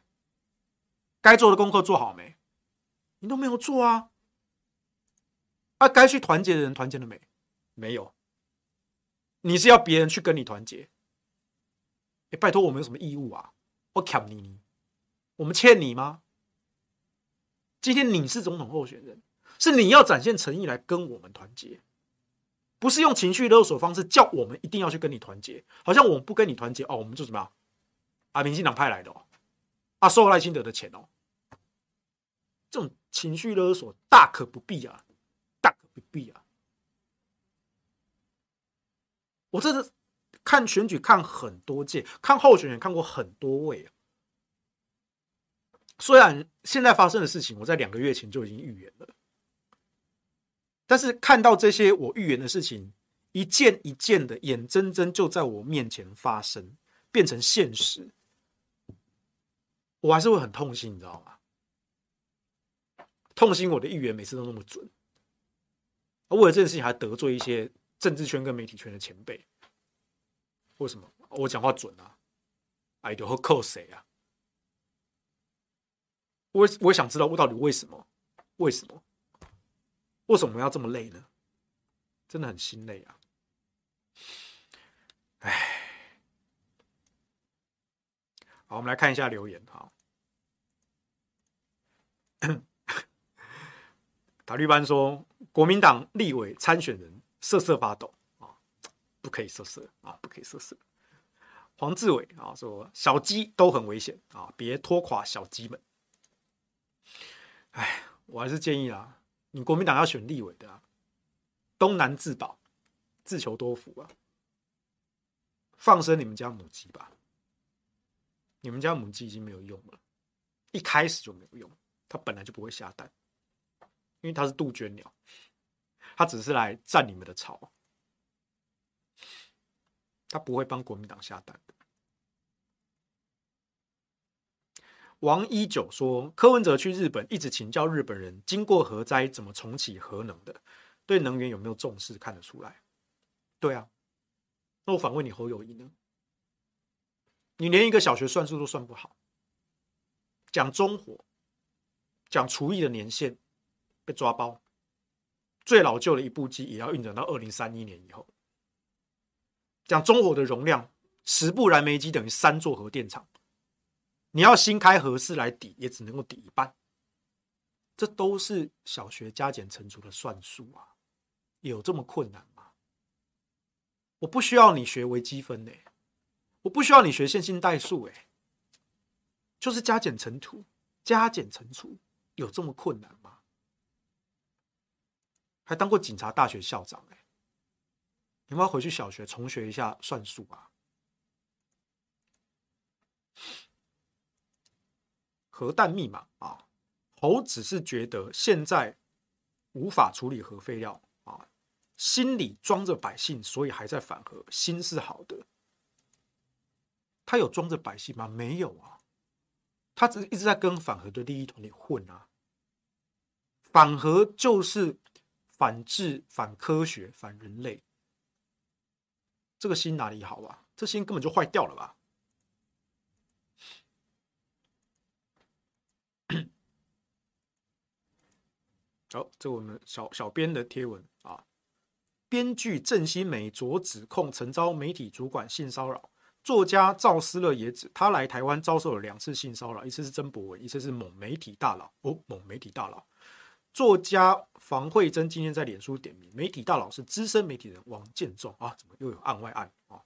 该做的功课做好没？你都没有做啊！啊，该去团结的人团结了没？没有。你是要别人去跟你团结？哎，拜托，我们有什么义务啊？我欠你，我们欠你吗？今天你是总统候选人，是你要展现诚意来跟我们团结，不是用情绪勒索方式叫我们一定要去跟你团结，好像我们不跟你团结哦，我们就怎么样？啊，民进党派来的哦，啊，收赖清德的钱哦，这种情绪勒索大可不必啊，大可不必啊。我这是看选举看很多届，看候选人看过很多位啊。虽然现在发生的事情，我在两个月前就已经预言了，但是看到这些我预言的事情一件一件的，眼睁睁就在我面前发生，变成现实，我还是会很痛心，你知道吗？痛心我的预言每次都那么准，而为了这件事情还得罪一些政治圈跟媒体圈的前辈，为什么？我讲话准啊？哎，就会扣谁啊？我我想知道我到底为什么？为什么？为什么要这么累呢？真的很心累啊！哎，好，我们来看一下留言哈。(coughs) 塔绿班说，国民党立委参选人瑟瑟发抖啊，不可以瑟瑟啊，不可以瑟瑟。黄志伟啊说，小鸡都很危险啊，别拖垮小鸡们。哎，我还是建议啊，你国民党要选立委的啊，东南自保，自求多福啊，放生你们家母鸡吧。你们家母鸡已经没有用了，一开始就没有用，它本来就不会下蛋，因为它是杜鹃鸟，它只是来占你们的巢，它不会帮国民党下蛋的。王一九说：“柯文哲去日本，一直请教日本人，经过核灾怎么重启核能的，对能源有没有重视，看得出来。对啊，那我反问你侯友宜呢？你连一个小学算术都算不好，讲中火，讲厨艺的年限被抓包，最老旧的一部机也要运转到二零三一年以后，讲中火的容量，十部燃煤机等于三座核电厂。”你要新开核四来抵，也只能够抵一半。这都是小学加减乘除的算术啊，有这么困难吗？我不需要你学微积分呢，我不需要你学线性代数哎，就是加减乘除，加减乘除有这么困难吗？还当过警察大学校长哎，你们要回去小学重学一下算术啊。核弹密码啊，侯只是觉得现在无法处理核废料啊，心里装着百姓，所以还在反核，心是好的。他有装着百姓吗？没有啊，他只一直在跟反核的利益团体混啊。反核就是反智、反科学、反人类，这个心哪里好啊？这心根本就坏掉了吧？好，这我们小小编的贴文啊。编剧郑欣梅昨指控曾遭媒体主管性骚扰，作家赵思乐也指他来台湾遭受了两次性骚扰，一次是曾博文，一次是某媒体大佬。哦，某媒体大佬。作家房慧珍今天在脸书点名，媒体大佬是资深媒体人王建仲啊，怎么又有案外案啊？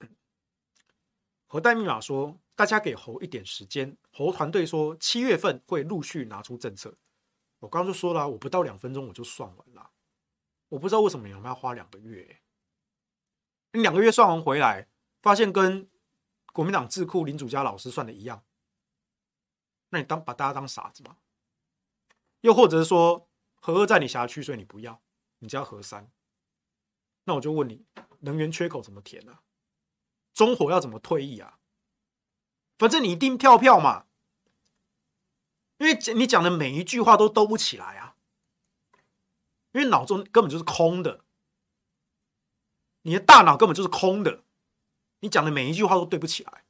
(coughs) 核弹密码说，大家给侯一点时间，侯团队说七月份会陆续拿出政策。我刚刚就说了，我不到两分钟我就算完了，我不知道为什么你们要花两个月。你两个月算完回来，发现跟国民党智库林祖嘉老师算的一样，那你当把大家当傻子吗？又或者是说核二在你辖区，所以你不要，你只要核三。那我就问你，能源缺口怎么填啊？中火要怎么退役啊？反正你一定跳票嘛。因为你讲的每一句话都兜不起来啊，因为脑中根本就是空的，你的大脑根本就是空的，你讲的每一句话都对不起来。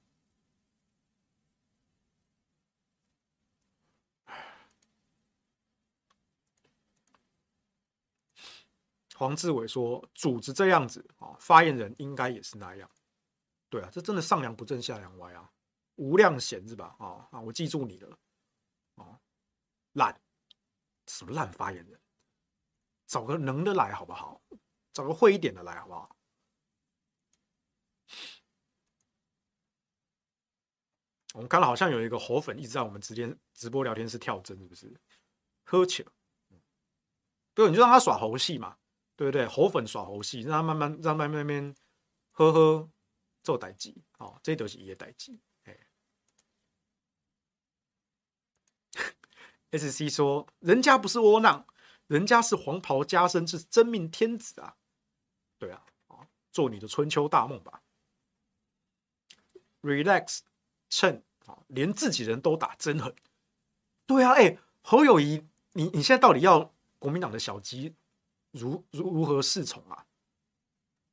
黄志伟说：“组织这样子啊，发言人应该也是那样。对啊，这真的上梁不正下梁歪啊！吴亮贤是吧？啊啊，我记住你了。烂，什么烂发言人？找个能的来好不好？找个会一点的来好不好？我们看到好像有一个火粉一直在我们直间直播聊天室跳针，是不是？喝酒，对，你就让他耍猴戏嘛。”对不对？猴粉耍猴戏，让他慢慢让他慢慢慢慢呵呵做代志哦，这都是伊的代志。哎，SC 说人家不是窝囊，人家是黄袍加身，是真命天子啊！对啊，做你的春秋大梦吧。Relax，趁啊，连自己人都打，真狠。对啊，哎，侯友谊，你你现在到底要国民党的小鸡？如如如何侍从啊？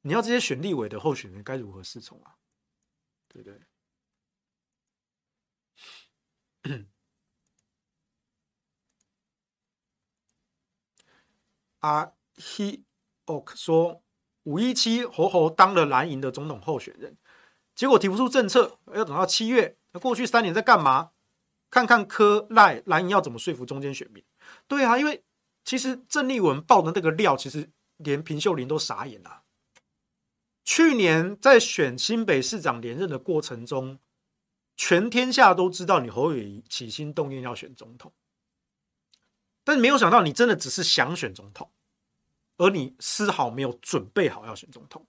你要这些选立委的候选人该如何侍从啊？对不对？阿希奥克说，五一七侯侯当了蓝营的总统候选人，结果提不出政策，要等到七月。那过去三年在干嘛？看看柯赖蓝营要怎么说服中间选民？对啊，因为。其实郑丽文爆的那个料，其实连平秀琳都傻眼了。去年在选新北市长连任的过程中，全天下都知道你侯友宜起心动念要选总统，但没有想到你真的只是想选总统，而你丝毫没有准备好要选总统，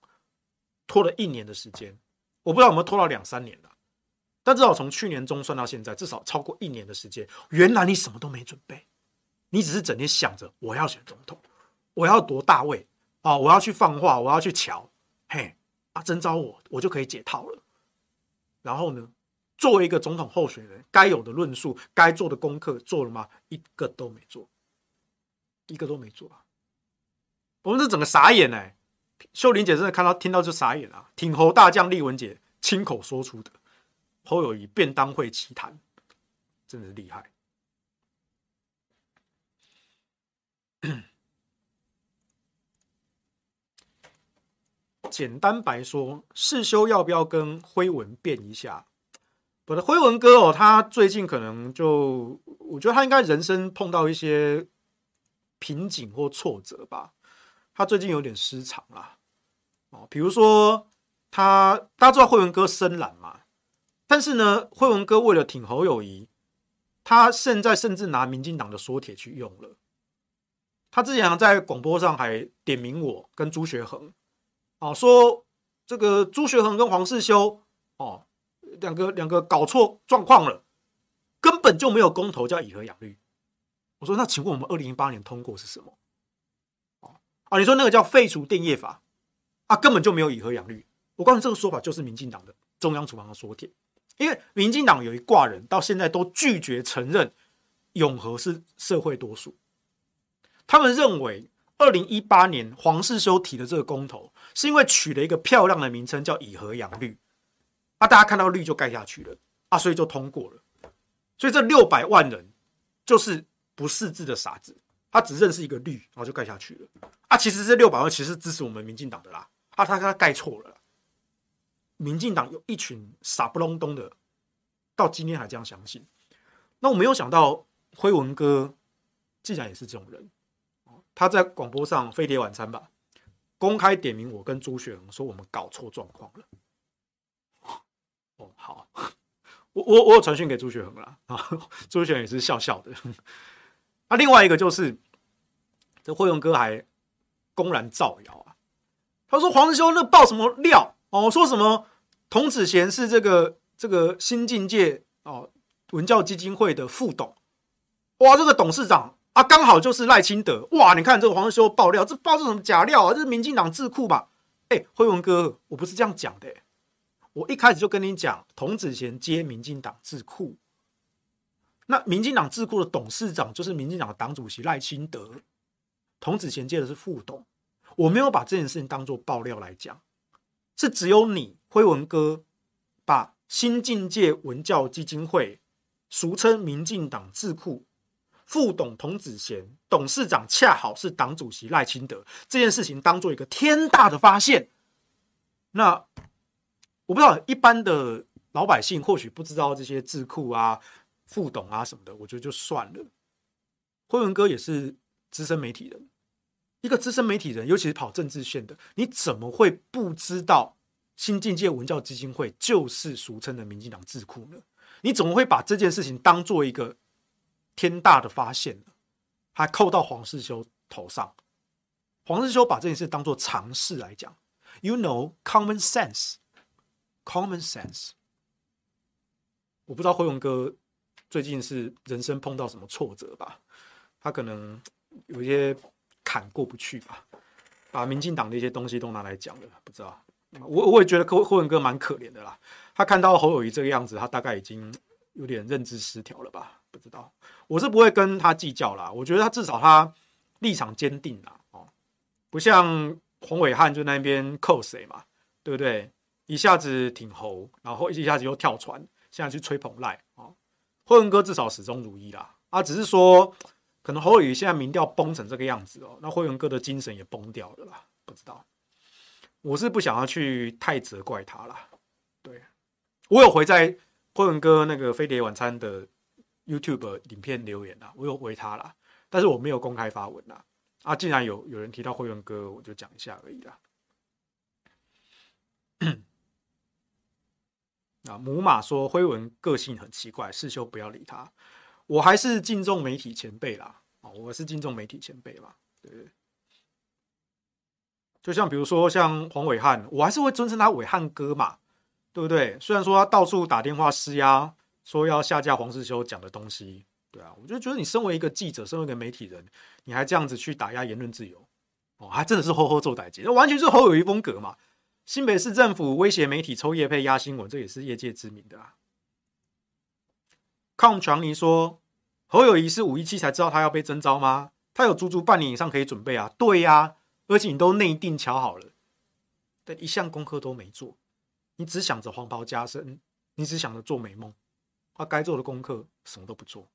拖了一年的时间，我不知道有没有拖到两三年了，但至少从去年中算到现在，至少超过一年的时间，原来你什么都没准备。你只是整天想着我要选总统，我要夺大位啊！我要去放话，我要去瞧，嘿啊！征召我，我就可以解套了。然后呢，作为一个总统候选人，该有的论述、该做的功课做了吗？一个都没做，一个都没做！我们这整个傻眼哎！秀玲姐真的看到听到就傻眼啊！挺侯大将丽文姐亲口说出的侯友谊便当会奇谈，真的是厉害。(coughs) 简单白说，世修要不要跟辉文变一下？我的辉文哥哦，他最近可能就，我觉得他应该人生碰到一些瓶颈或挫折吧。他最近有点失常啦，哦，比如说他，大家知道慧文哥深蓝嘛？但是呢，慧文哥为了挺侯友谊，他现在甚至拿民进党的缩帖去用了。他之前在广播上还点名我跟朱学恒，哦，说这个朱学恒跟黄世修哦，两个两个搞错状况了，根本就没有公投叫以和养绿。我说那请问我们二零一八年通过是什么？啊，你说那个叫废除电业法啊，根本就没有以和养绿。我告诉你，这个说法就是民进党的中央厨房的缩帖，因为民进党有一挂人到现在都拒绝承认永和是社会多数。他们认为，二零一八年黄世修提的这个公投，是因为取了一个漂亮的名称叫“以和养绿”，啊，大家看到绿就盖下去了，啊，所以就通过了。所以这六百万人就是不识字的傻子，他只认识一个绿，然后就盖下去了。啊，其实这六百万其实支持我们民进党的啦，啊，他他盖错了。民进党有一群傻不隆咚的，到今天还这样相信。那我没有想到辉文哥竟然也是这种人。他在广播上飞碟晚餐吧，公开点名我跟朱雪恒说我们搞错状况了。哦，好，我我我有传讯给朱学恒了啊，朱学恒也是笑笑的。啊，另外一个就是这辉文哥还公然造谣啊，他说黄世修那爆什么料哦，说什么童子贤是这个这个新境界哦文教基金会的副董，哇，这个董事长。啊，刚好就是赖清德哇！你看这个黄世修爆料，这爆是什么假料啊？这是民进党智库吧？哎，辉文哥，我不是这样讲的。我一开始就跟你讲，童子贤接民进党智库，那民进党智库的董事长就是民进党的党主席赖清德，童子贤接的是副董。我没有把这件事情当做爆料来讲，是只有你辉文哥把新境界文教基金会，俗称民进党智库副董童子贤，董事长恰好是党主席赖清德，这件事情当做一个天大的发现。那我不知道一般的老百姓或许不知道这些智库啊、副董啊什么的，我觉得就算了。辉文哥也是资深媒体人，一个资深媒体人，尤其是跑政治线的，你怎么会不知道新境界文教基金会就是俗称的民进党智库呢？你怎么会把这件事情当做一个天大的发现呢？还扣到黄世修头上。黄世修把这件事当做常识来讲，You know common sense，common sense。我不知道辉文哥最近是人生碰到什么挫折吧？他可能有一些坎过不去吧，把民进党的一些东西都拿来讲了，不知道。我我也觉得辉辉文哥蛮可怜的啦。他看到侯友谊这个样子，他大概已经有点认知失调了吧？不知道。我是不会跟他计较啦。我觉得他至少他立场坚定啦，哦，不像黄伟汉就那边扣谁嘛，对不对？一下子挺侯，然后一下子又跳船，现在去吹捧赖啊。辉文哥至少始终如一啦。啊，只是说可能侯友宜现在民调崩成这个样子哦，那辉文哥的精神也崩掉了啦。不知道。我是不想要去太责怪他啦，对，我有回在辉文哥那个飞碟晚餐的 YouTube 影片留言啦，我有回他啦，但是我没有公开发文啦。啊，既然有有人提到辉文哥，我就讲一下而已啦。啊，母马说辉文个性很奇怪，世修不要理他。我还是敬重媒体前辈啦，啊，我是敬重媒体前辈嘛，对不对？就像比如说像黄伟汉，我还是会尊称他暐瀚哥嘛，对不对？虽然说他到处打电话施压，说要下架黄世修讲的东西，对啊，我就觉得你身为一个记者，身为一个媒体人，你还这样子去打压言论自由，哦，还真的是吼吼做代志，完全是侯友宜风格嘛。新北市政府威胁媒体抽业配压新闻，这也是业界知名的啊。康强尼说，侯友谊是五一七才知道他要被征召吗？他有足足半年以上可以准备啊。对呀、啊。而且你都内定瞧好了，但一项功课都没做，你只想着黄袍加身，你只想着做美梦，他该做的功课什么都不做，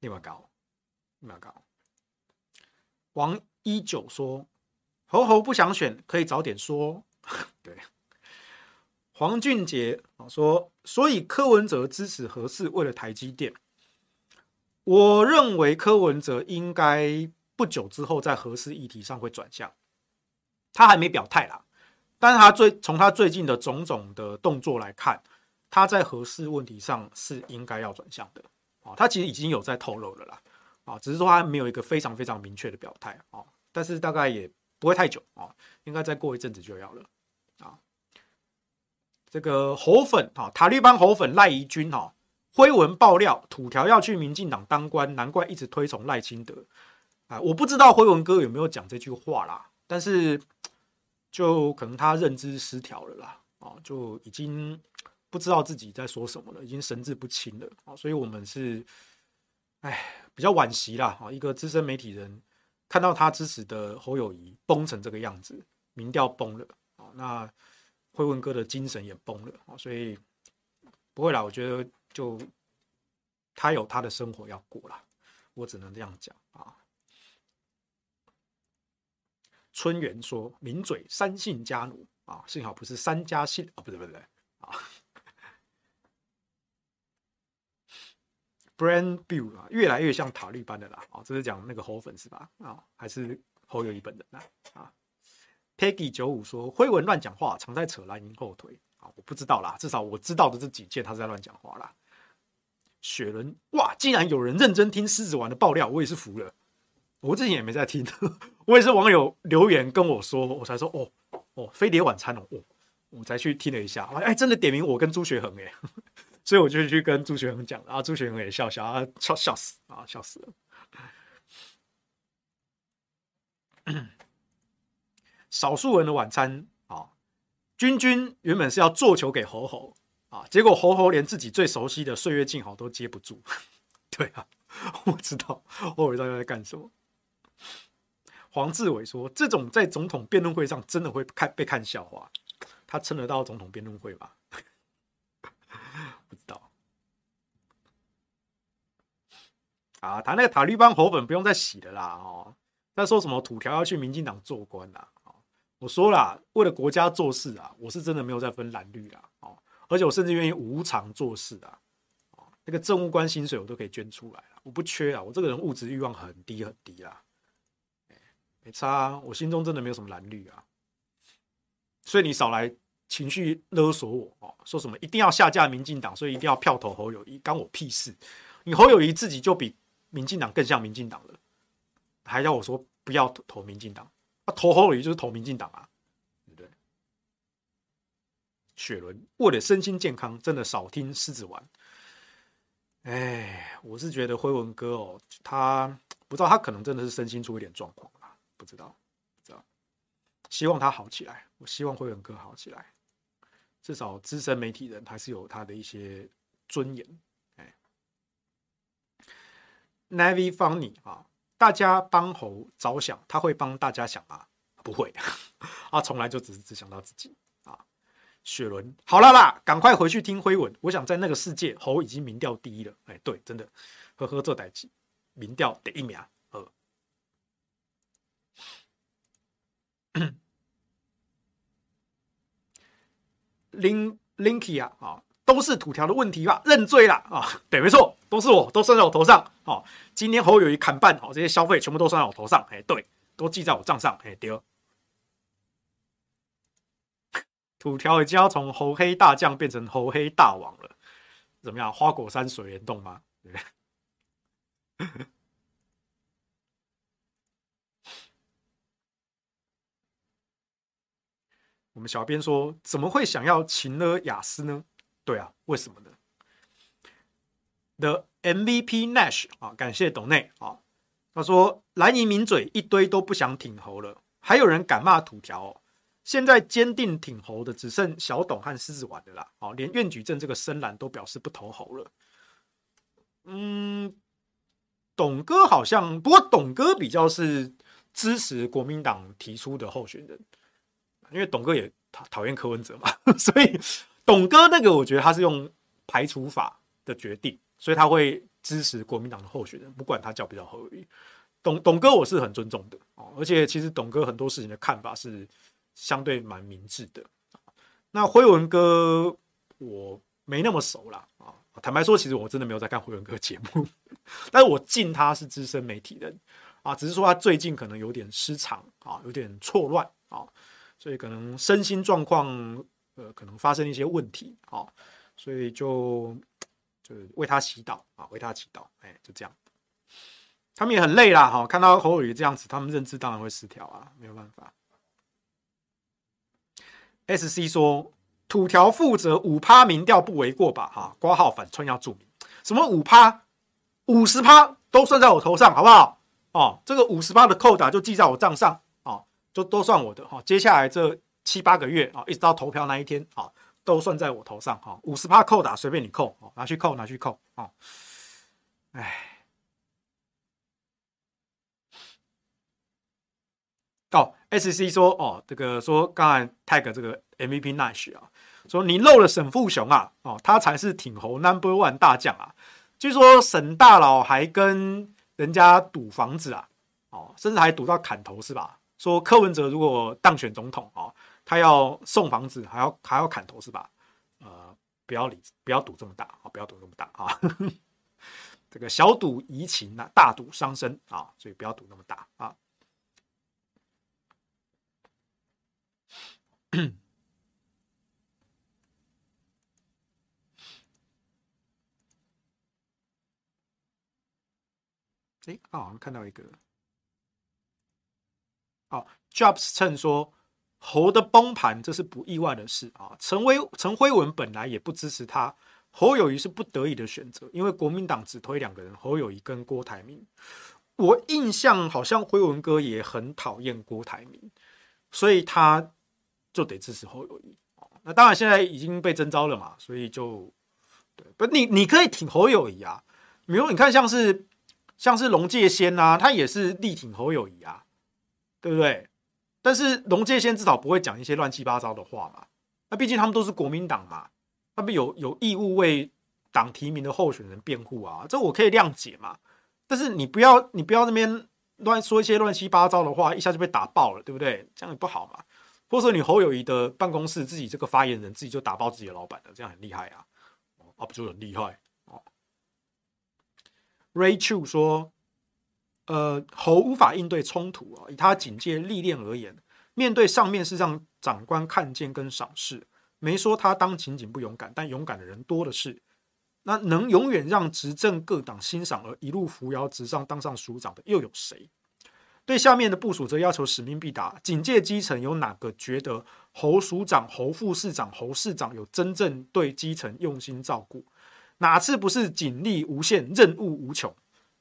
立马搞，立马搞。王一九说：“侯侯不想选，可以早点说。” (laughs) 对。黄俊杰啊说：“所以柯文哲支持核四，为了台积电。我认为柯文哲应该不久之后在核四议题上会转向。”他还没表态啦，但是他最从他最近的种种的动作来看，他在核四问题上是应该要转向的啊。他其实已经有在透露了啦，啊，只是说他没有一个非常非常明确的表态啊。但是大概也不会太久啊，应该再过一阵子就要了啊。这个猴粉啊，塔利班猴粉赖宜君哈，辉文爆料土条要去民进党当官，难怪一直推崇赖清德啊。我不知道辉文哥有没有讲这句话啦。但是，就可能他认知失调了啦，啊，就已经不知道自己在说什么了，已经神志不清了啊，所以我们是，哎，比较惋惜啦，啊，一个资深媒体人看到他支持的侯友宜崩成这个样子，民调崩了啊，那辉文哥的精神也崩了啊，所以不会啦，我觉得就他有他的生活要过啦，我只能这样讲啊。春元说：“名嘴三姓家奴啊，幸好不是三家姓啊，不对不对啊。”Brand Bill 啊，越来越像塔利班的啦啊，这是讲那个侯粉是吧？啊，还是侯友宜本人呢？啊，Peggy 九五说：“辉文乱讲话，常在扯蓝营后腿啊，我不知道啦，至少我知道的这几件他是在乱讲话啦。”雪伦哇，竟然有人认真听狮子王的爆料，我也是服了。我之前也没在听，(laughs) 我也是网友留言跟我说，我才说哦哦，飞碟晚餐哦，我才去听了一下，哎，真的点名我跟朱学恒哎，所以我就去跟朱学恒讲，然后朱学恒也笑笑啊，笑笑死啊，笑死了。少数人的晚餐啊，君君原本是要做球给侯侯啊，结果侯侯连自己最熟悉的岁月静好都接不住，(laughs) 对啊，我知道侯侯到底在干什么。黄志伟说：“这种在总统辩论会上真的会看被看笑话，他撑得到总统辩论会吗？不知道。啊，他那个塔利班猴粉不用再洗了啦哦。他说什么土条要去民进党做官啦？我说啦，为了国家做事啊，我是真的没有再分蓝绿啦哦。而且我甚至愿意无偿做事啊。那个政务官薪水我都可以捐出来，我不缺啊。我这个人物质欲望很低很低啦。没差啊，我心中真的没有什么蓝绿啊。所以你少来情绪勒索我哦，说什么一定要下架民进党，所以一定要票投侯友宜，关我屁事！你侯友宜自己就比民进党更像民进党了，还要我说不要投投民进党？啊，投侯友宜就是投民进党啊，对不对？雪伦为了身心健康，真的少听狮子丸。哎，我是觉得辉文哥哦，他不知道他可能真的是身心出一点状况吧，不知道，不知道。希望他好起来，我希望辉文哥好起来，至少资深媒体人还是有他的一些尊严。Navy Funny 啊，大家帮猴着想，他会帮大家想吗？不会，他 (laughs) 从来就只是只想到自己啊。雪伦，好了啦，赶快回去听辉文。我想在那个世界，猴已经民调第一了。哎，对，真的，呵呵，这代志，民调第一名。呃，(coughs) Lin Linky 啊，啊。都是土条的问题吧？认罪了啊！对，没错，都是我，都算在我头上。哦，今天侯友宜砍半，哦，这些消费全部都算在我头上。哎，对，都记在我账上。哎，丢。(laughs) 土条已经要从猴黑大将变成猴黑大王了，怎么样？花果山水帘洞吗？对。(laughs) 我们小编说，怎么会想要情勒雅思呢？对啊，为什么呢的 MVP Nash 啊，感谢董内啊。他说蓝营名嘴一堆都不想挺侯了，还有人敢骂土条哦。现在坚定挺侯的只剩小董和狮子丸的啦。哦，连苑举正这个深蓝都表示不投侯了。嗯，董哥好像，不过董哥比较是支持国民党提出的候选人，因为董哥也讨讨厌柯文哲嘛，(laughs) 所以。董哥那个，我觉得他是用排除法的决定，所以他会支持国民党的候选人，不管他叫不叫侯友宜。董董哥我是很尊重的哦，而且其实董哥很多事情的看法是相对蛮明智的。那辉文哥我没那么熟啦啊，坦白说，其实我真的没有在看辉文哥节目，(laughs) 但是我敬他是资深媒体人啊，只是说他最近可能有点失常啊，有点错乱啊，所以可能身心状况。呃，可能发生一些问题啊，所以就就为他祈祷啊，为他祈祷，哎，就这样。他们也很累啦，哈，看到侯友宜这样子，他们认知当然会失调啊，没有办法。SC 说，土条负责五趴民调不为过吧？哈，挂号反串要注明什么五趴，五十趴都算在我头上，好不好？哦，这个五十趴的扣打就记在我账上，哦，就都算我的哈。接下来这。七八个月啊，一直到投票那一天啊，都算在我头上哈。五十趴扣打，随便你扣，拿去扣，拿去扣啊。哎，哦，SC 说哦，这个说刚才 tag 这个 MVP Nash 啊，说你漏了沈富雄啊，哦，他才是挺猴 Number One 大将啊。据说沈大佬还跟人家赌房子啊，哦，甚至还赌到砍头是吧？说柯文哲如果当选总统啊。他要送房子，还要还要砍头是吧？呃，不要理，不要赌这么大啊！不要赌这么大啊！(laughs) 这个小赌怡情啊，大赌伤身啊！所以不要赌那么大啊！(coughs) 哎，好像看到一个，哦，Jobs 称说。侯的崩盘，这是不意外的事啊。陈威陈辉文本来也不支持他，侯友谊是不得已的选择，因为国民党只推两个人，侯友谊跟郭台铭。我印象好像辉文哥也很讨厌郭台铭，所以他就得支持侯友谊。那当然现在已经被征召了嘛，所以就对不？你你可以挺侯友谊啊，比如你看像是像是龙介先啊，他也是力挺侯友谊啊，对不对？但是龙介先至少不会讲一些乱七八糟的话嘛，那毕竟他们都是国民党嘛，他们有有义务为党提名的候选人辩护啊，这我可以谅解嘛。但是你不要你不要那边乱说一些乱七八糟的话，一下就被打爆了，对不对？这样也不好嘛。或者说你侯友谊的办公室自己这个发言人自己就打爆自己的老板了，这样很厉害啊，啊不就很厉害哦。Ray Chu 说，呃，侯无法应对冲突啊，以他警戒历练而言，面对上面是让长官看见跟赏识，没说他当情警不勇敢，但勇敢的人多的是。那能永远让执政各党欣赏而一路扶摇直上当上署长的又有谁？对下面的部署则要求使命必达，警戒基层有哪个觉得侯署长、侯副市长、侯市长有真正对基层用心照顾？哪次不是警力无限、任务无穷？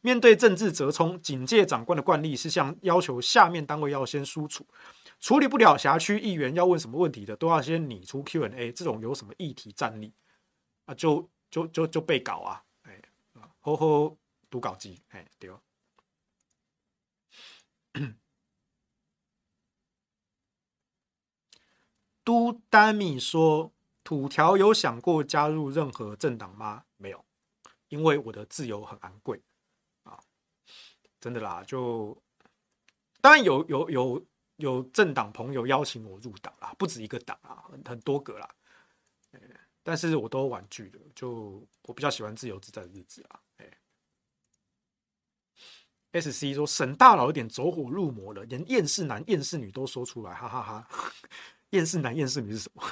面对政治折冲，警戒长官的惯例是向要求下面单位要先输出，处理不了辖区议员要问什么问题的，都要先拟出 Q&A。这种有什么议题战力啊？就就就就被搞啊！哎，吼吼读稿机，哎，对。(coughs) 都丹米说：“土条有想过加入任何政党吗？没有，因为我的自由很昂贵，真的啦。就当然有有有有政党朋友邀请我入党啦，不止一个党啊，很很多个啦。但是我都婉拒了。就我比较喜欢自由自在的日子啊。S C 说沈大佬有点走火入魔了，连厌世男厌世女都说出来，哈哈哈，”厌世男厌世女是什么？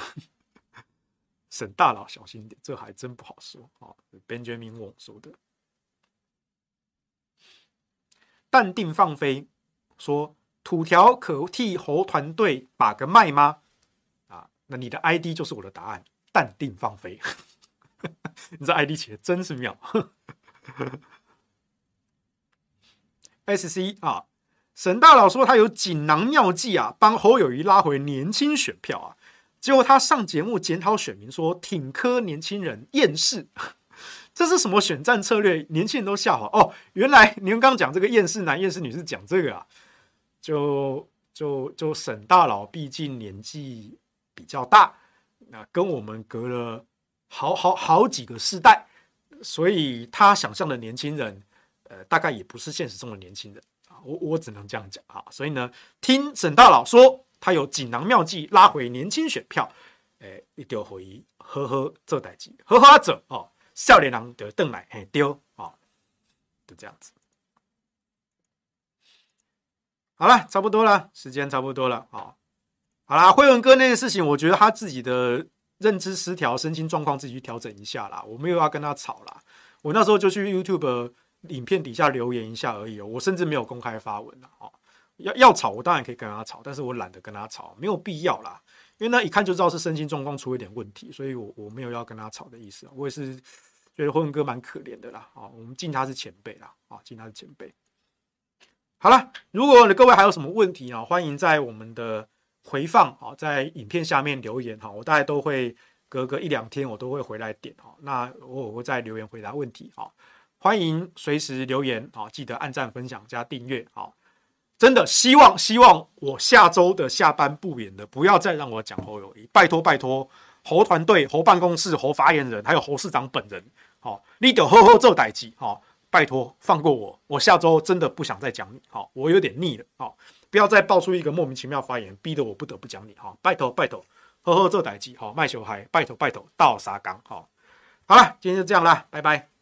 (laughs) 沈大佬小心点，这还真不好说啊。Benjamin Wong 说的，淡定放飞说土条可替侯团队把个脉吗？啊，那你的 ID 就是我的答案。淡定放飞，(laughs) 你这 ID 起的真是妙。(laughs) SC 啊。沈大佬说他有锦囊妙计啊，帮侯友谊拉回年轻选票啊。结果他上节目检讨选民，说挺科年轻人厌世，这是什么选战策略？年轻人都笑话哦。原来你们刚刚讲这个厌世男、厌世女是讲这个啊。就就就沈大佬毕竟年纪比较大，那跟我们隔了好好好几个世代，所以他想象的年轻人，呃，大概也不是现实中的年轻人啊。我我只能这样讲啊，所以呢，听沈大佬说他有锦囊妙计拉回年轻选票，诶，一丢回忆，呵呵，这代志，呵呵者哦，少年郎的邓来嘿丢哦，就这样子。好了，差不多了，时间差不多了啊、哦。好啦，辉文哥那件事情，我觉得他自己的认知失调、身心状况自己去调整一下啦。我没有要跟他吵啦，我那时候就去 YouTube。影片底下留言一下而已哦，我甚至没有公开发文了哦。要要吵，我当然可以跟他吵，但是我懒得跟他吵，没有必要啦。因为呢，一看就知道是身心状况出了一点问题，所以我我没有要跟他吵的意思。我也是觉得辉文哥蛮可怜的啦啊，我们敬他是前辈啦啊，敬他是前辈。好了，如果各位还有什么问题啊，欢迎在我们的回放啊，在影片下面留言哈，我大概都会隔个一两天，我都会回来点哈。那我会在留言回答问题哈。欢迎随时留言啊！记得按赞、分享、加订阅啊！真的希望希望我下周的下班不演的，不要再让我讲侯友宜，拜托拜托，侯团队、侯办公室、侯发言人，还有侯市长本人，好，你得呵呵做代机，好，拜托放过我，我下周真的不想再讲你，好，我有点腻了，好，不要再爆出一个莫名其妙发言，逼得我不得不讲你，好，拜托拜托，呵呵做代机，好，卖小孩，拜托拜托，到沙缸，好，好了，今天就这样啦，拜拜。